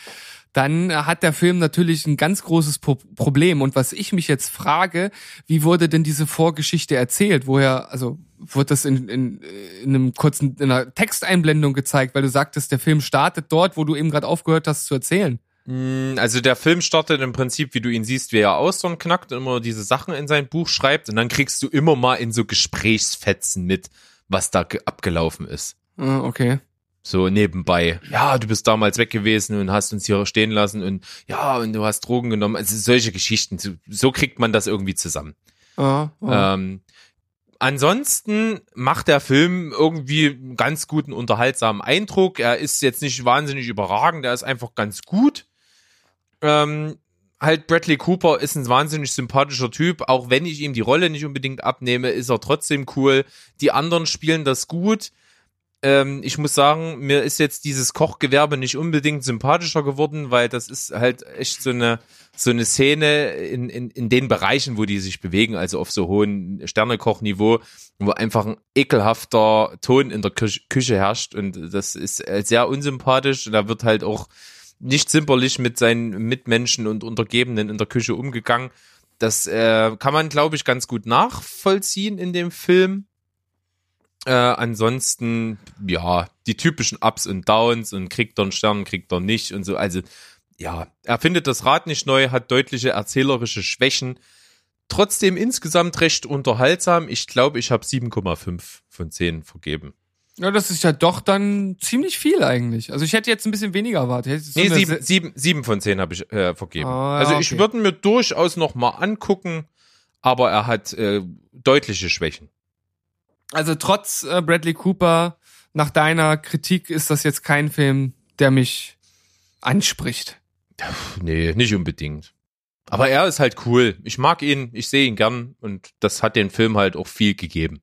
dann hat der Film natürlich ein ganz großes Pro Problem. Und was ich mich jetzt frage, wie wurde denn diese Vorgeschichte erzählt? Woher, also wird das in, in, in einem kurzen, in einer Texteinblendung gezeigt, weil du sagtest, der Film startet dort, wo du eben gerade aufgehört hast zu erzählen. Mm, also der Film startet im Prinzip, wie du ihn siehst, wie er Austern knackt und immer diese Sachen in sein Buch schreibt und dann kriegst du immer mal in so Gesprächsfetzen mit, was da abgelaufen ist. Ah, okay. So nebenbei. Ja, du bist damals weg gewesen und hast uns hier stehen lassen und ja, und du hast Drogen genommen. Also solche Geschichten. So, so kriegt man das irgendwie zusammen. Ah, ah. Ähm, ansonsten macht der Film irgendwie einen ganz guten, unterhaltsamen Eindruck. Er ist jetzt nicht wahnsinnig überragend, er ist einfach ganz gut. Ähm, halt Bradley Cooper ist ein wahnsinnig sympathischer Typ, auch wenn ich ihm die Rolle nicht unbedingt abnehme, ist er trotzdem cool. Die anderen spielen das gut ähm, ich muss sagen, mir ist jetzt dieses Kochgewerbe nicht unbedingt sympathischer geworden, weil das ist halt echt so eine so eine Szene in, in, in den Bereichen, wo die sich bewegen, also auf so hohen Sternekochniveau, wo einfach ein ekelhafter Ton in der Küche, Küche herrscht und das ist sehr unsympathisch und da wird halt auch nicht zimperlich mit seinen Mitmenschen und Untergebenen in der Küche umgegangen. Das äh, kann man, glaube ich, ganz gut nachvollziehen in dem Film. Äh, ansonsten, ja, die typischen Ups und Downs und kriegt er einen Stern, kriegt er nicht und so. Also, ja, er findet das Rad nicht neu, hat deutliche erzählerische Schwächen. Trotzdem insgesamt recht unterhaltsam. Ich glaube, ich habe 7,5 von 10 vergeben. Ja, das ist ja doch dann ziemlich viel eigentlich. Also ich hätte jetzt ein bisschen weniger erwartet. So nee, sieben, sieben, sieben von zehn habe ich äh, vergeben. Ah, also ich okay. würde mir durchaus noch mal angucken, aber er hat äh, deutliche Schwächen. Also trotz äh, Bradley Cooper, nach deiner Kritik ist das jetzt kein Film, der mich anspricht. Nee, nicht unbedingt. Aber er ist halt cool. Ich mag ihn, ich sehe ihn gern und das hat den Film halt auch viel gegeben.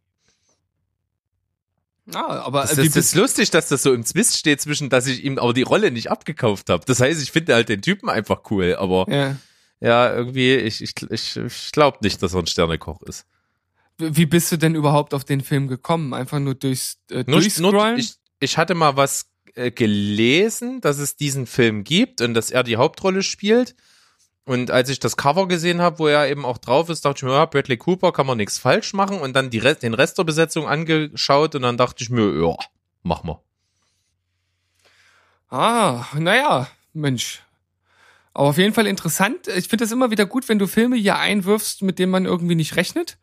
Ah, aber das, das, das ist lustig, dass das so im Zwist steht zwischen, dass ich ihm aber die Rolle nicht abgekauft habe. Das heißt, ich finde halt den Typen einfach cool, aber ja, ja irgendwie, ich, ich, ich, ich glaube nicht, dass er ein Sternekoch ist. Wie bist du denn überhaupt auf den Film gekommen? Einfach nur durchs äh, durchscrollen? Ich, ich hatte mal was äh, gelesen, dass es diesen Film gibt und dass er die Hauptrolle spielt. Und als ich das Cover gesehen habe, wo er eben auch drauf ist, dachte ich mir, ja, Bradley Cooper kann man nichts falsch machen. Und dann die Rest, den Rest der Besetzung angeschaut und dann dachte ich mir, ja, mach mal. Ah, naja, Mensch. Aber auf jeden Fall interessant. Ich finde das immer wieder gut, wenn du Filme hier einwirfst, mit denen man irgendwie nicht rechnet.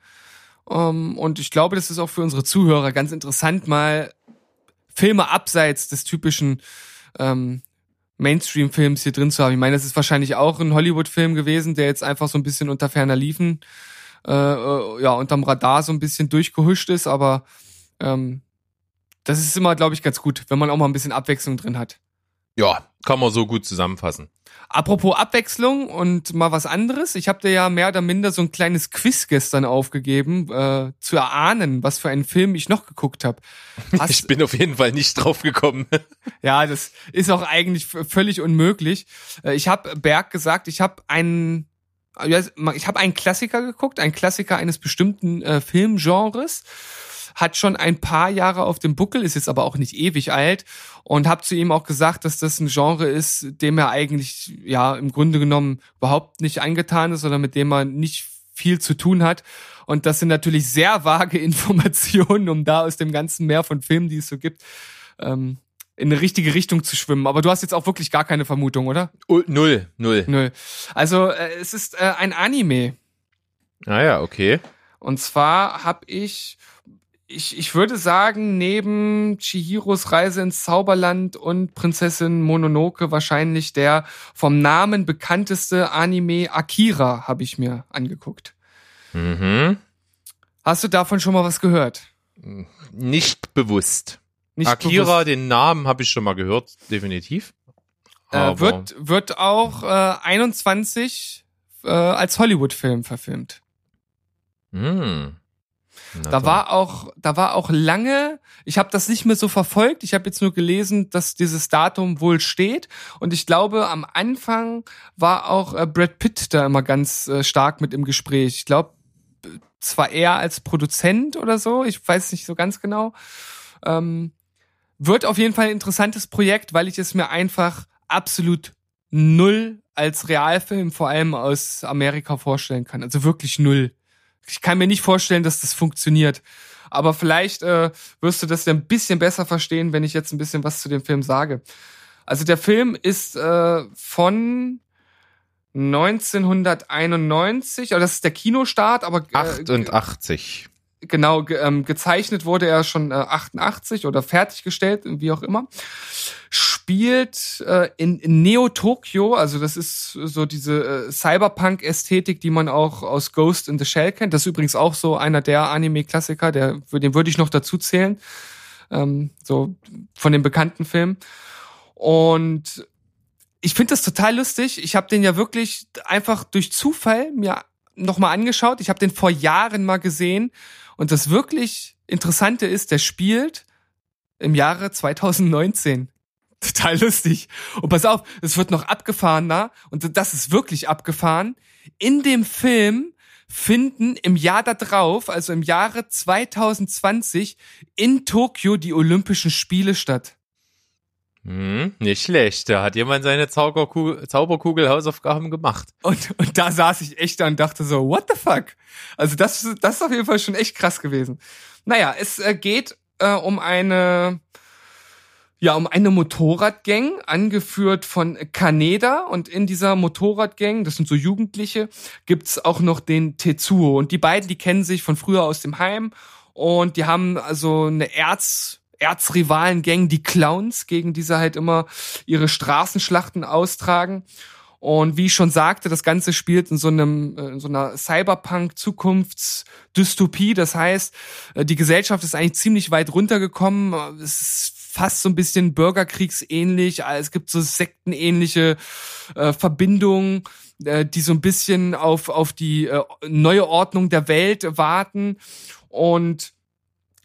Um, ähm, und ich glaube, das ist auch für unsere Zuhörer ganz interessant, mal Filme abseits des typischen ähm, Mainstream-Films hier drin zu haben. Ich meine, das ist wahrscheinlich auch ein Hollywood-Film gewesen, der jetzt einfach so ein bisschen unter ferner Liefen, äh, äh, ja, unterm Radar so ein bisschen durchgehuscht ist, aber ähm, das ist immer, glaube ich, ganz gut, wenn man auch mal ein bisschen Abwechslung drin hat. Ja, kann man so gut zusammenfassen. Apropos Abwechslung und mal was anderes. Ich habe dir ja mehr oder minder so ein kleines Quiz gestern aufgegeben, äh, zu erahnen, was für einen Film ich noch geguckt habe. Ich bin auf jeden Fall nicht drauf gekommen. Ja, das ist auch eigentlich völlig unmöglich. Äh, Ich habe Berg gesagt, ich habe einen, ja, ich habe einen Klassiker geguckt, einen Klassiker eines bestimmten äh, Filmgenres. Hat schon ein paar Jahre auf dem Buckel, ist jetzt aber auch nicht ewig alt und habe zu ihm auch gesagt, dass das ein Genre ist, dem er eigentlich ja im Grunde genommen überhaupt nicht angetan ist oder mit dem man nicht viel zu tun hat. Und das sind natürlich sehr vage Informationen, um da aus dem ganzen Meer von Filmen, die es so gibt, ähm, in eine richtige Richtung zu schwimmen. Aber du hast jetzt auch wirklich gar keine Vermutung, oder? Oh, null, null. Nö. Also äh, es ist äh, ein Anime. Ah ja, okay. Und zwar habe ich, ich, ich würde sagen, neben Chihiros Reise ins Zauberland und Prinzessin Mononoke wahrscheinlich der vom Namen bekannteste Anime Akira habe ich mir angeguckt. Mhm. Hast du davon schon mal was gehört? Nicht bewusst. Nicht Akira, bewusst. den Namen habe ich schon mal gehört, definitiv. äh, wird, wird auch äh, 21 äh, als Hollywood-Film verfilmt. Hm. Na Da war auch, da war auch lange, ich habe das nicht mehr so verfolgt, ich habe jetzt nur gelesen, dass dieses Datum wohl steht. Und ich glaube, am Anfang war auch äh, Brad Pitt da immer ganz äh, stark mit im Gespräch. Ich glaube, zwar eher als Produzent oder so, ich weiß nicht so ganz genau. Ähm, wird auf jeden Fall ein interessantes Projekt, weil ich es mir einfach absolut null als Realfilm, vor allem aus Amerika, vorstellen kann. Also wirklich null. Ich kann mir nicht vorstellen, dass das funktioniert. Aber vielleicht äh, wirst du das ja ein bisschen besser verstehen, wenn ich jetzt ein bisschen was zu dem Film sage. Also der Film ist äh, von 1991, aber das ist der Kinostart, aber äh, 88. genau, ge ähm, gezeichnet wurde er schon äh, 88 oder fertiggestellt, wie auch immer. Spielt äh, in, in Neo-Tokyo, also das ist so diese äh, Cyberpunk-Ästhetik, die man auch aus Ghost in the Shell kennt. Das ist übrigens auch so einer der Anime-Klassiker, der, den würde ich noch dazu zählen. Ähm, so von den bekannten Filmen. Und ich finde das total lustig. Ich habe den ja wirklich einfach durch Zufall mir nochmal angeschaut. Ich habe den vor Jahren mal gesehen. Und das wirklich Interessante ist, der spielt im Jahre 2019. Total lustig. Und pass auf, es wird noch abgefahrener. Und das ist wirklich abgefahren. In dem Film finden im Jahr da drauf, also im Jahre 2020, in Tokio die Olympischen Spiele statt. Hm, nicht schlecht. Da hat jemand seine Zauberkugel, Zauberkugel Hausaufgaben gemacht. Und, und da saß ich echt da und dachte so, what the fuck? Also das, das ist auf jeden Fall schon echt krass gewesen. Naja, es äh, geht äh, um eine, ja, um eine Motorradgang, angeführt von Kaneda. Und in dieser Motorradgang, das sind so Jugendliche, gibt's auch noch den Tetsuo. Und die beiden, die kennen sich von früher aus dem Heim. Und die haben also eine Erz, Erzrivalen-Gang, die Clowns, gegen die sie halt immer ihre Straßenschlachten austragen. Und wie ich schon sagte, das Ganze spielt in so einem, äh, in so einer Cyberpunk-Zukunftsdystopie. Das heißt, äh, die Gesellschaft ist eigentlich ziemlich weit runtergekommen. Es ist fast so ein bisschen Bürgerkriegsähnlich. Äh, Es gibt so sektenähnliche äh, Verbindungen, äh, die so ein bisschen auf, auf die äh, neue Ordnung der Welt warten. Und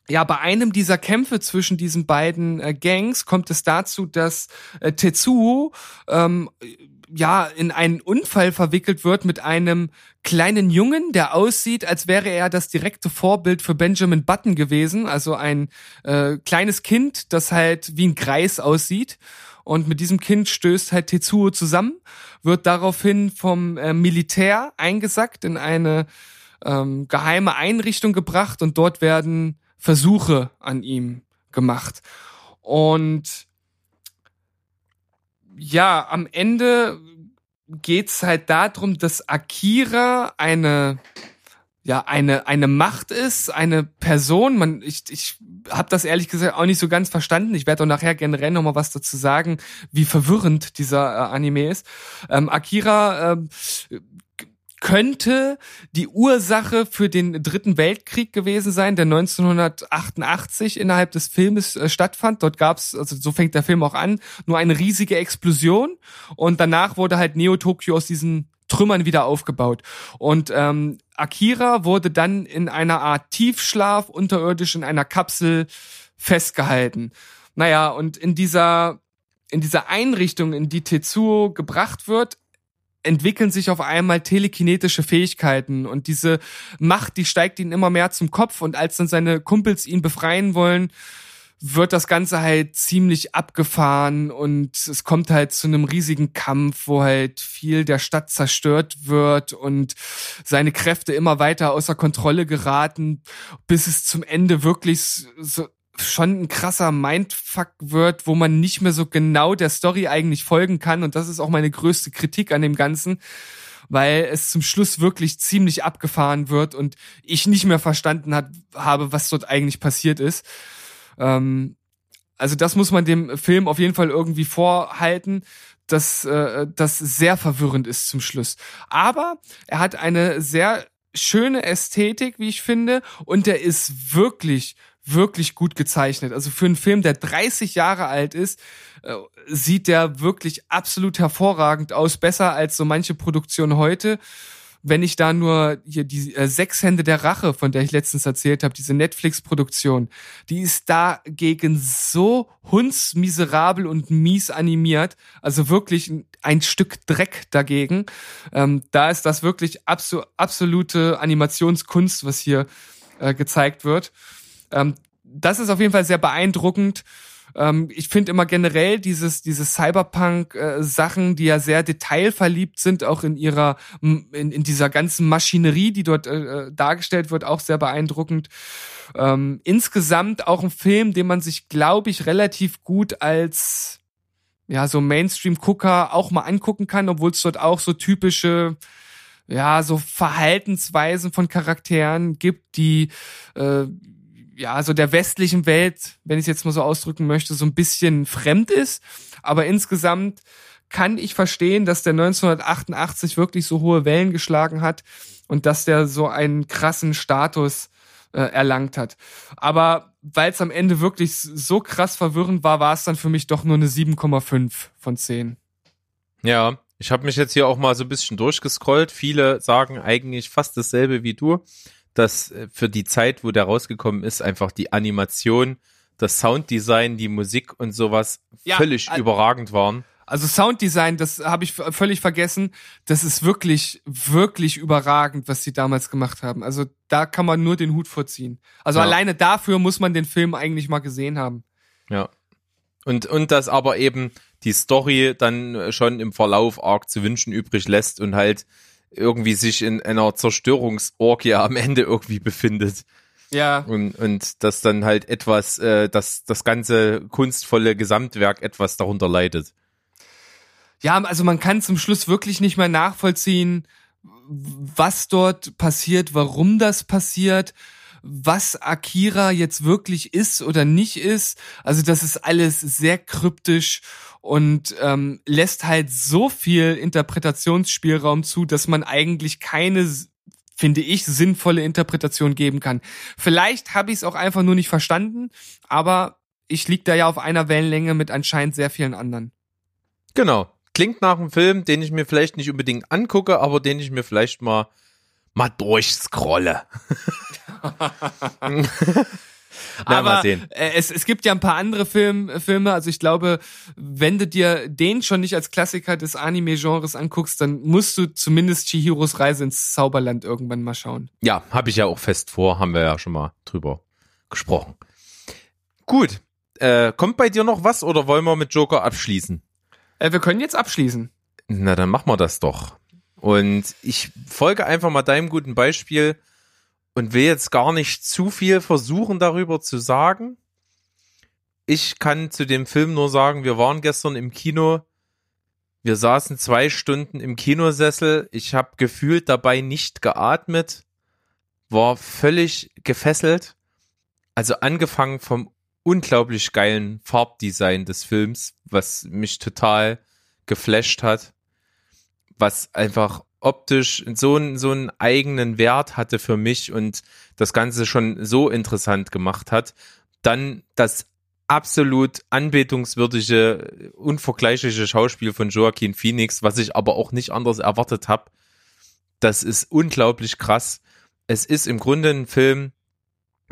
ja, bei einem dieser Kämpfe zwischen diesen beiden äh, Gangs kommt es dazu, dass äh, Tetsuo ähm, ja in einen Unfall verwickelt wird mit einem kleinen Jungen, der aussieht, als wäre er das direkte Vorbild für Benjamin Button gewesen, also ein äh, kleines Kind, das halt wie ein Greis aussieht. Und mit diesem Kind stößt halt Tetsuo zusammen, wird daraufhin vom äh, Militär eingesackt in eine ähm, geheime Einrichtung gebracht und dort werden Versuche an ihm gemacht. Und ja, am Ende geht's halt darum, dass Akira eine ja eine eine Macht ist, eine Person. Man ich ich habe das ehrlich gesagt auch nicht so ganz verstanden. Ich werde auch nachher generell noch mal was dazu sagen, wie verwirrend dieser äh, Anime ist. Ähm, Akira ähm, könnte die Ursache für den Dritten Weltkrieg gewesen sein, der 1988 innerhalb des Filmes äh, stattfand. Dort gab es, also so fängt der Film auch an, nur eine riesige Explosion und danach wurde halt Neo-Tokio aus diesen Trümmern wieder aufgebaut. Und ähm, Akira wurde dann in einer Art Tiefschlaf unterirdisch in einer Kapsel festgehalten. Naja, und in dieser, in dieser Einrichtung, in die Tetsuo gebracht wird, entwickeln sich auf einmal telekinetische Fähigkeiten und diese Macht, die steigt ihn immer mehr zum Kopf und als dann seine Kumpels ihn befreien wollen, wird das Ganze halt ziemlich abgefahren und es kommt halt zu einem riesigen Kampf, wo halt viel der Stadt zerstört wird und seine Kräfte immer weiter außer Kontrolle geraten, bis es zum Ende wirklich so schon ein krasser Mindfuck wird, wo man nicht mehr so genau der Story eigentlich folgen kann und das ist auch meine größte Kritik an dem Ganzen weil es zum Schluss wirklich ziemlich abgefahren wird und ich nicht mehr verstanden hat, habe, was dort eigentlich passiert ist. Ähm, also das muss man dem Film auf jeden Fall irgendwie vorhalten, dass äh, das sehr verwirrend ist zum Schluss. Aber er hat eine sehr schöne Ästhetik, wie ich finde, und er ist wirklich wirklich gut gezeichnet. Also für einen Film, der 30 Jahre alt ist, äh, sieht der wirklich absolut hervorragend aus, besser als so manche Produktion heute wenn ich da nur hier die äh, Sechs Hände der Rache, von der ich letztens erzählt habe, diese Netflix-Produktion, die ist dagegen so hundsmiserabel und mies animiert, also wirklich ein Stück Dreck dagegen. Ähm, da ist das wirklich abso absolute Animationskunst, was hier äh, gezeigt wird. Ähm, das ist auf jeden Fall sehr beeindruckend. Ähm, ich finde immer generell dieses, dieses Cyberpunk-Sachen, äh, die ja sehr detailverliebt sind, auch in ihrer, in, in dieser ganzen Maschinerie, die dort äh, äh, dargestellt wird, auch sehr beeindruckend. Ähm, insgesamt auch ein Film, den man sich, glaube ich, relativ gut als ja, so Mainstream-Gucker auch mal angucken kann, obwohl es dort auch so typische ja, so Verhaltensweisen von Charakteren gibt, die äh, ja, so der westlichen Welt, wenn ich es jetzt mal so ausdrücken möchte, so ein bisschen fremd ist. Aber insgesamt kann ich verstehen, dass der 1988 wirklich so hohe Wellen geschlagen hat und dass der so einen krassen Status äh, erlangt hat. Aber weil es am Ende wirklich so krass verwirrend war, war es dann für mich doch nur eine 7,5 von 10. Ja, ich habe mich jetzt hier auch mal so ein bisschen durchgescrollt. Viele sagen eigentlich fast dasselbe wie du dass äh, für die Zeit, wo der rausgekommen ist, einfach die Animation, das Sounddesign, die Musik und sowas ja, völlig also, überragend waren. Also Sounddesign, das habe ich völlig vergessen. Das ist wirklich, wirklich überragend, was sie damals gemacht haben. Also da kann man nur den Hut vorziehen. Also ja. alleine dafür muss man den Film eigentlich mal gesehen haben. Ja. Und, und dass aber eben die Story dann schon im Verlauf arg zu wünschen übrig lässt und halt irgendwie sich in einer Zerstörungsorgie am Ende irgendwie befindet. Ja. Und, und dass dann halt etwas, äh, dass das ganze kunstvolle Gesamtwerk etwas darunter leidet. Ja, also man kann zum Schluss wirklich nicht mehr nachvollziehen, was dort passiert, warum das passiert, was Akira jetzt wirklich ist oder nicht ist. Also das ist alles sehr kryptisch und ähm, lässt halt so viel Interpretationsspielraum zu, dass man eigentlich keine finde ich, sinnvolle Interpretation geben kann. Vielleicht habe ich es auch einfach nur nicht verstanden, aber ich lieg da ja auf einer Wellenlänge mit anscheinend sehr vielen anderen. Genau. Klingt nach einem Film, den ich mir vielleicht nicht unbedingt angucke, aber den ich mir vielleicht mal mal durchscrolle. Na, Aber äh, es, es gibt ja ein paar andere Film, Filme, also ich glaube, wenn du dir den schon nicht als Klassiker des Anime-Genres anguckst, dann musst du zumindest Chihiros Reise ins Zauberland irgendwann mal schauen. Ja, habe ich ja auch fest vor, haben wir ja schon mal drüber gesprochen. Gut, äh, kommt bei dir noch was oder wollen wir mit Joker abschließen? Äh, wir können jetzt abschließen. Na, dann machen wir das doch. Und ich folge einfach mal deinem guten Beispiel und will jetzt gar nicht zu viel versuchen darüber zu sagen. Ich kann zu dem Film nur sagen, wir waren gestern im Kino. Wir saßen zwei Stunden im Kinosessel. Ich habe gefühlt dabei nicht geatmet, war völlig gefesselt. Also angefangen vom unglaublich geilen Farbdesign des Films, was mich total geflasht hat, was einfach optisch so, einen so einen eigenen Wert hatte für mich und das Ganze schon so interessant gemacht hat. Dann das absolut anbetungswürdige, unvergleichliche Schauspiel von Joaquin Phoenix, was ich aber auch nicht anders erwartet habe. Das ist unglaublich krass. Es ist im Grunde ein Film,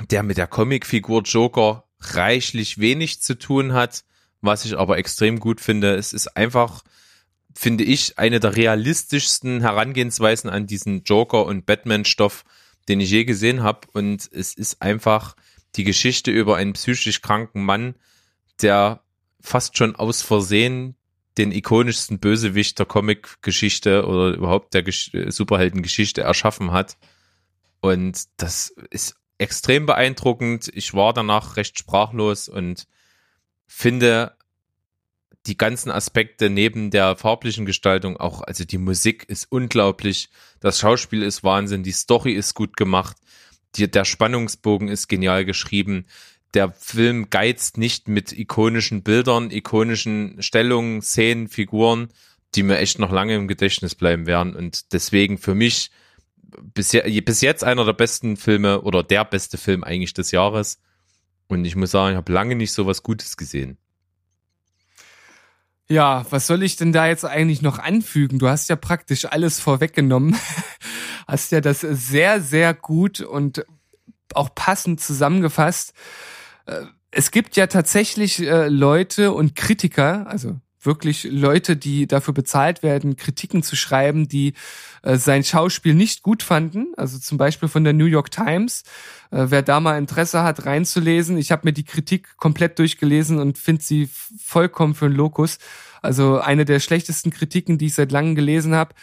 der mit der Comicfigur Joker reichlich wenig zu tun hat, was ich aber extrem gut finde. Es ist einfach, finde ich, eine der realistischsten Herangehensweisen an diesen Joker- und Batman-Stoff, den ich je gesehen habe. Und es ist einfach die Geschichte über einen psychisch kranken Mann, der fast schon aus Versehen den ikonischsten Bösewicht der Comic-Geschichte oder überhaupt der Gesch Superhelden-Geschichte erschaffen hat. Und das ist extrem beeindruckend. Ich war danach recht sprachlos und finde die ganzen Aspekte neben der farblichen Gestaltung auch, also die Musik ist unglaublich, das Schauspiel ist Wahnsinn, die Story ist gut gemacht, die, der Spannungsbogen ist genial geschrieben. Der Film geizt nicht mit ikonischen Bildern, ikonischen Stellungen, Szenen, Figuren, die mir echt noch lange im Gedächtnis bleiben werden. Und deswegen für mich bis, bis jetzt einer der besten Filme oder der beste Film eigentlich des Jahres. Und ich muss sagen, ich habe lange nicht so was Gutes gesehen. Ja, was soll ich denn da jetzt eigentlich noch anfügen? Du hast ja praktisch alles vorweggenommen. hast ja das sehr, sehr gut und auch passend zusammengefasst. Äh, es gibt ja tatsächlich äh, Leute und Kritiker, also wirklich Leute, die dafür bezahlt werden, Kritiken zu schreiben, die äh, sein Schauspiel nicht gut fanden. Also zum Beispiel von der New York Times. Äh, wer da mal Interesse hat, reinzulesen. Ich habe mir die Kritik komplett durchgelesen und finde sie vollkommen für einen Lokus. Also eine der schlechtesten Kritiken, die ich seit langem gelesen habe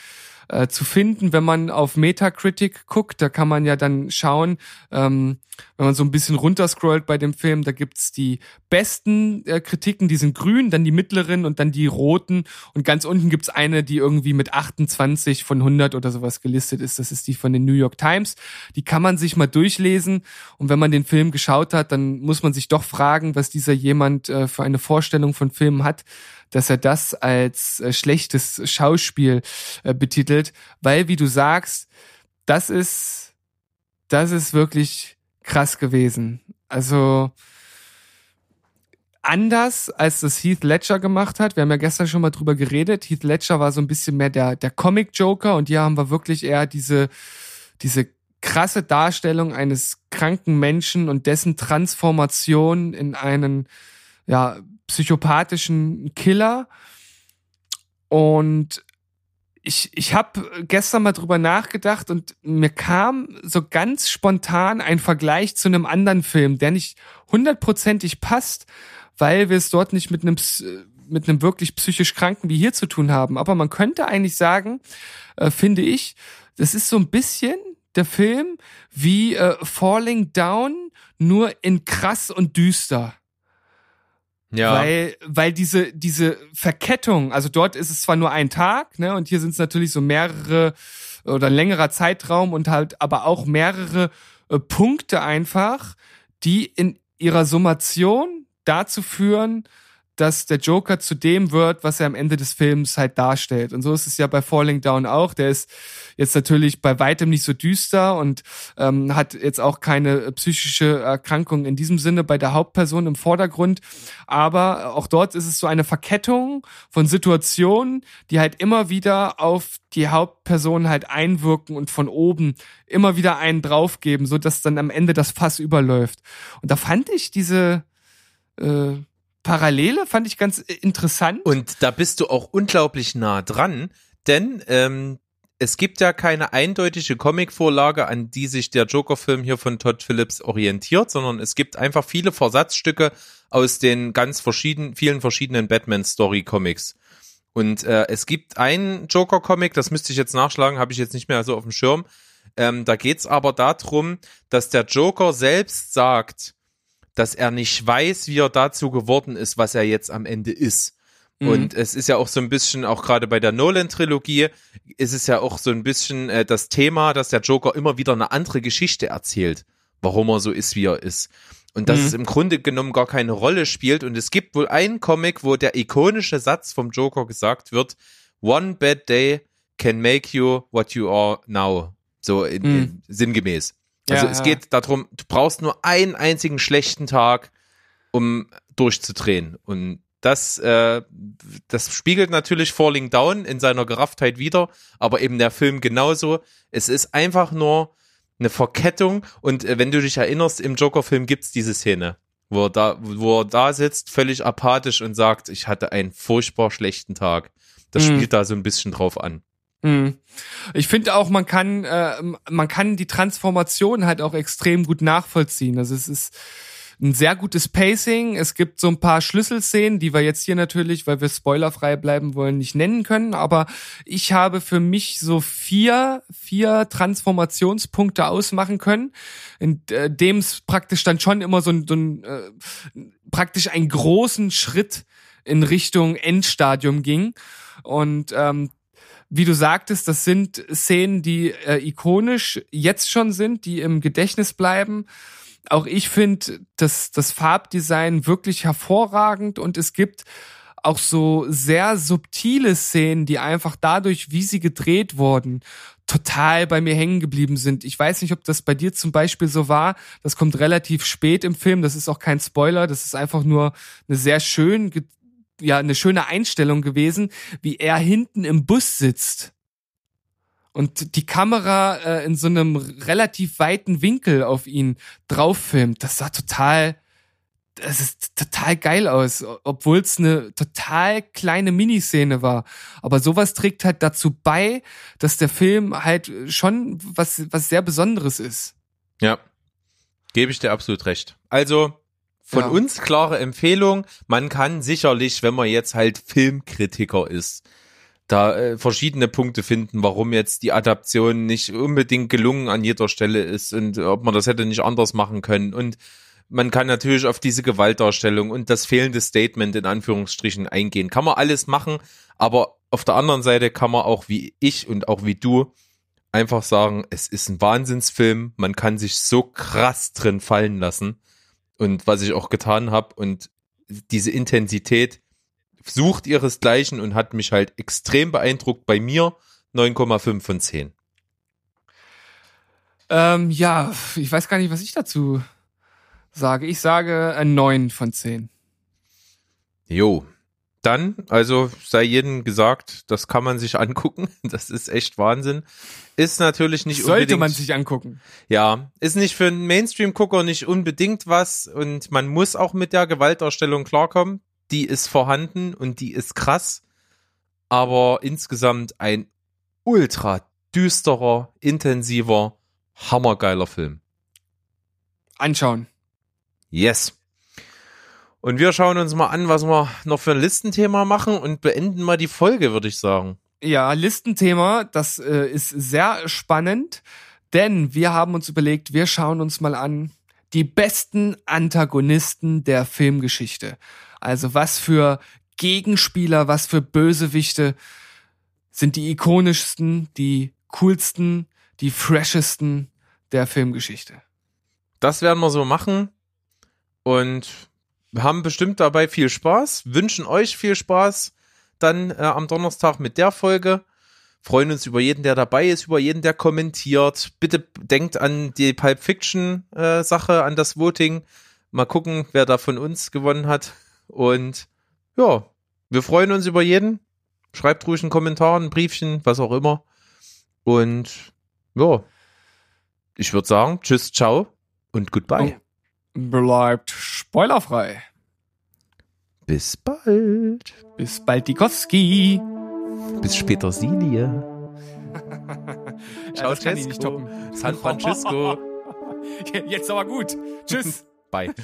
äh, zu finden, wenn man auf Metacritic guckt. Da kann man ja dann schauen, ähm, wenn man so ein bisschen runterscrollt bei dem Film, da gibt's die besten äh, Kritiken, die sind grün, dann die mittleren und dann die roten. Und ganz unten gibt's eine, die irgendwie mit 28 von 100 oder sowas gelistet ist. Das ist die von den New York Times. Die kann man sich mal durchlesen. Und wenn man den Film geschaut hat, dann muss man sich doch fragen, was dieser jemand äh, für eine Vorstellung von Filmen hat dass er das als äh, schlechtes Schauspiel äh, betitelt, weil, wie du sagst, das ist, das ist wirklich krass gewesen. Also, anders als das Heath Ledger gemacht hat. Wir haben ja gestern schon mal drüber geredet. Heath Ledger war so ein bisschen mehr der, der Comic Joker und hier haben wir wirklich eher diese, diese krasse Darstellung eines kranken Menschen und dessen Transformation in einen, ja, psychopathischen Killer. Und ich, ich habe gestern mal drüber nachgedacht und mir kam so ganz spontan ein Vergleich zu einem anderen Film, der nicht hundertprozentig passt, weil wir es dort nicht mit einem mit einem wirklich psychisch Kranken wie hier zu tun haben. Aber man könnte eigentlich sagen, äh, finde ich, das ist so ein bisschen der Film wie äh, Falling Down, nur in krass und düster. Ja. Weil, weil diese, diese Verkettung, also dort ist es zwar nur ein Tag, ne, und hier sind es natürlich so mehrere oder ein längerer Zeitraum und halt aber auch mehrere äh, Punkte einfach, die in ihrer Summation dazu führen, dass der Joker zu dem wird, was er am Ende des Films halt darstellt. Und so ist es ja bei Falling Down auch. Der ist jetzt natürlich bei weitem nicht so düster und ähm, hat jetzt auch keine psychische Erkrankung in diesem Sinne bei der Hauptperson im Vordergrund. Aber auch dort ist es so eine Verkettung von Situationen, die halt immer wieder auf die Hauptperson halt einwirken und von oben immer wieder einen draufgeben, so dass dann am Ende das Fass überläuft. Und da fand ich diese äh, Parallele fand ich ganz äh, interessant. Und da bist du auch unglaublich nah dran, denn ähm, es gibt ja keine eindeutige Comicvorlage, an die sich der Joker-Film hier von Todd Phillips orientiert, sondern es gibt einfach viele Versatzstücke aus den ganz verschiedenen, vielen verschiedenen Batman-Story-Comics. Und äh, es gibt einen Joker-Comic, das müsste ich jetzt nachschlagen, habe ich jetzt nicht mehr so auf dem Schirm. Ähm, da geht's aber darum, dass der Joker selbst sagt, dass er nicht weiß, wie er dazu geworden ist, was er jetzt am Ende ist. Mhm. Und es ist ja auch so ein bisschen, auch gerade bei der Nolan-Trilogie, ist es ja auch so ein bisschen äh, das Thema, dass der Joker immer wieder eine andere Geschichte erzählt, warum er so ist, wie er ist. Und dass mhm. es im Grunde genommen gar keine Rolle spielt. Und es gibt wohl einen Comic, wo der ikonische Satz vom Joker gesagt wird, One bad day can make you what you are now. So in, Mhm. in, sinngemäß. Also Ja, es ja. geht darum, du brauchst nur einen einzigen schlechten Tag, um durchzudrehen. Und das, äh, das spiegelt natürlich Falling Down in seiner Gerafftheit wieder, aber eben der Film genauso. Es ist einfach nur eine Verkettung und äh, wenn du dich erinnerst, im Joker-Film gibt's diese Szene, wo er, da, wo er da sitzt, völlig apathisch und sagt, ich hatte einen furchtbar schlechten Tag. Das Mhm. spielt da so ein bisschen drauf an. Hm. Ich finde auch, man kann, äh, man kann die Transformation halt auch extrem gut nachvollziehen. Also es ist ein sehr gutes Pacing. Es gibt so ein paar Schlüsselszenen, die wir jetzt hier natürlich, weil wir spoilerfrei bleiben wollen, nicht nennen können. Aber ich habe für mich so vier, vier Transformationspunkte ausmachen können, in äh, dem es praktisch dann schon immer so ein, so ein äh, praktisch einen großen Schritt in Richtung Endstadium ging. Und ähm, wie du sagtest, das sind Szenen, die äh, ikonisch jetzt schon sind, die im Gedächtnis bleiben. Auch ich finde das, das Farbdesign wirklich hervorragend und es gibt auch so sehr subtile Szenen, die einfach dadurch, wie sie gedreht wurden, total bei mir hängen geblieben sind. Ich weiß nicht, ob das bei dir zum Beispiel so war. Das kommt relativ spät im Film. Das ist auch kein Spoiler. Das ist einfach nur eine sehr schön ja eine schöne Einstellung gewesen, wie er hinten im Bus sitzt und die Kamera äh, in so einem relativ weiten Winkel auf ihn drauf filmt. Das sah total, das ist total geil aus, obwohl es eine total kleine Miniszene war. Aber sowas trägt halt dazu bei, dass der Film halt schon was was sehr Besonderes ist. Ja, gebe ich dir absolut recht. Also von Ja. uns klare Empfehlung. Man kann sicherlich, wenn man jetzt halt Filmkritiker ist, da äh, verschiedene Punkte finden, warum jetzt die Adaption nicht unbedingt gelungen an jeder Stelle ist und ob man das hätte nicht anders machen können. Und man kann natürlich auf diese Gewaltdarstellung und das fehlende Statement in Anführungsstrichen eingehen. Kann man alles machen, aber auf der anderen Seite kann man auch wie ich und auch wie du einfach sagen, es ist ein Wahnsinnsfilm, man kann sich so krass drin fallen lassen und was ich auch getan habe und diese Intensität sucht ihresgleichen und hat mich halt extrem beeindruckt. Bei mir 9,5 von 10. Ähm, ja, ich weiß gar nicht, was ich dazu sage. Ich sage ein 9 von 10. Jo. Dann, also sei jedem gesagt, das kann man sich angucken. Das ist echt Wahnsinn. Ist natürlich nicht Sollte unbedingt. man sich angucken. Ja, ist nicht für einen Mainstream-Gucker nicht unbedingt was und man muss auch mit der Gewaltdarstellung klarkommen. Die ist vorhanden und die ist krass, aber insgesamt ein ultra düsterer, intensiver, hammergeiler Film. Anschauen. Yes. Und wir schauen uns mal an, was wir noch für ein Listenthema machen und beenden mal die Folge, würde ich sagen. Ja, Listenthema, das äh, ist sehr spannend, denn wir haben uns überlegt, wir schauen uns mal an die besten Antagonisten der Filmgeschichte. Also was für Gegenspieler, was für Bösewichte sind die ikonischsten, die coolsten, die freshesten der Filmgeschichte. Das werden wir so machen und haben bestimmt dabei viel Spaß, wünschen euch viel Spaß dann äh, am Donnerstag mit der Folge. Freuen uns über jeden, der dabei ist, über jeden, der kommentiert. Bitte denkt an die Pulp Fiction äh, Sache, an das Voting. Mal gucken, wer da von uns gewonnen hat. Und ja, wir freuen uns über jeden. Schreibt ruhig einen Kommentar, ein Briefchen, was auch immer. Und ja, ich würde sagen, tschüss, ciao und goodbye. Bleibt spoilerfrei. Bis bald. Bis bald, Dikowski. Bis später, Silie. Ja, das kann ich nicht toppen. San Francisco. Jetzt aber gut. Tschüss. Bye.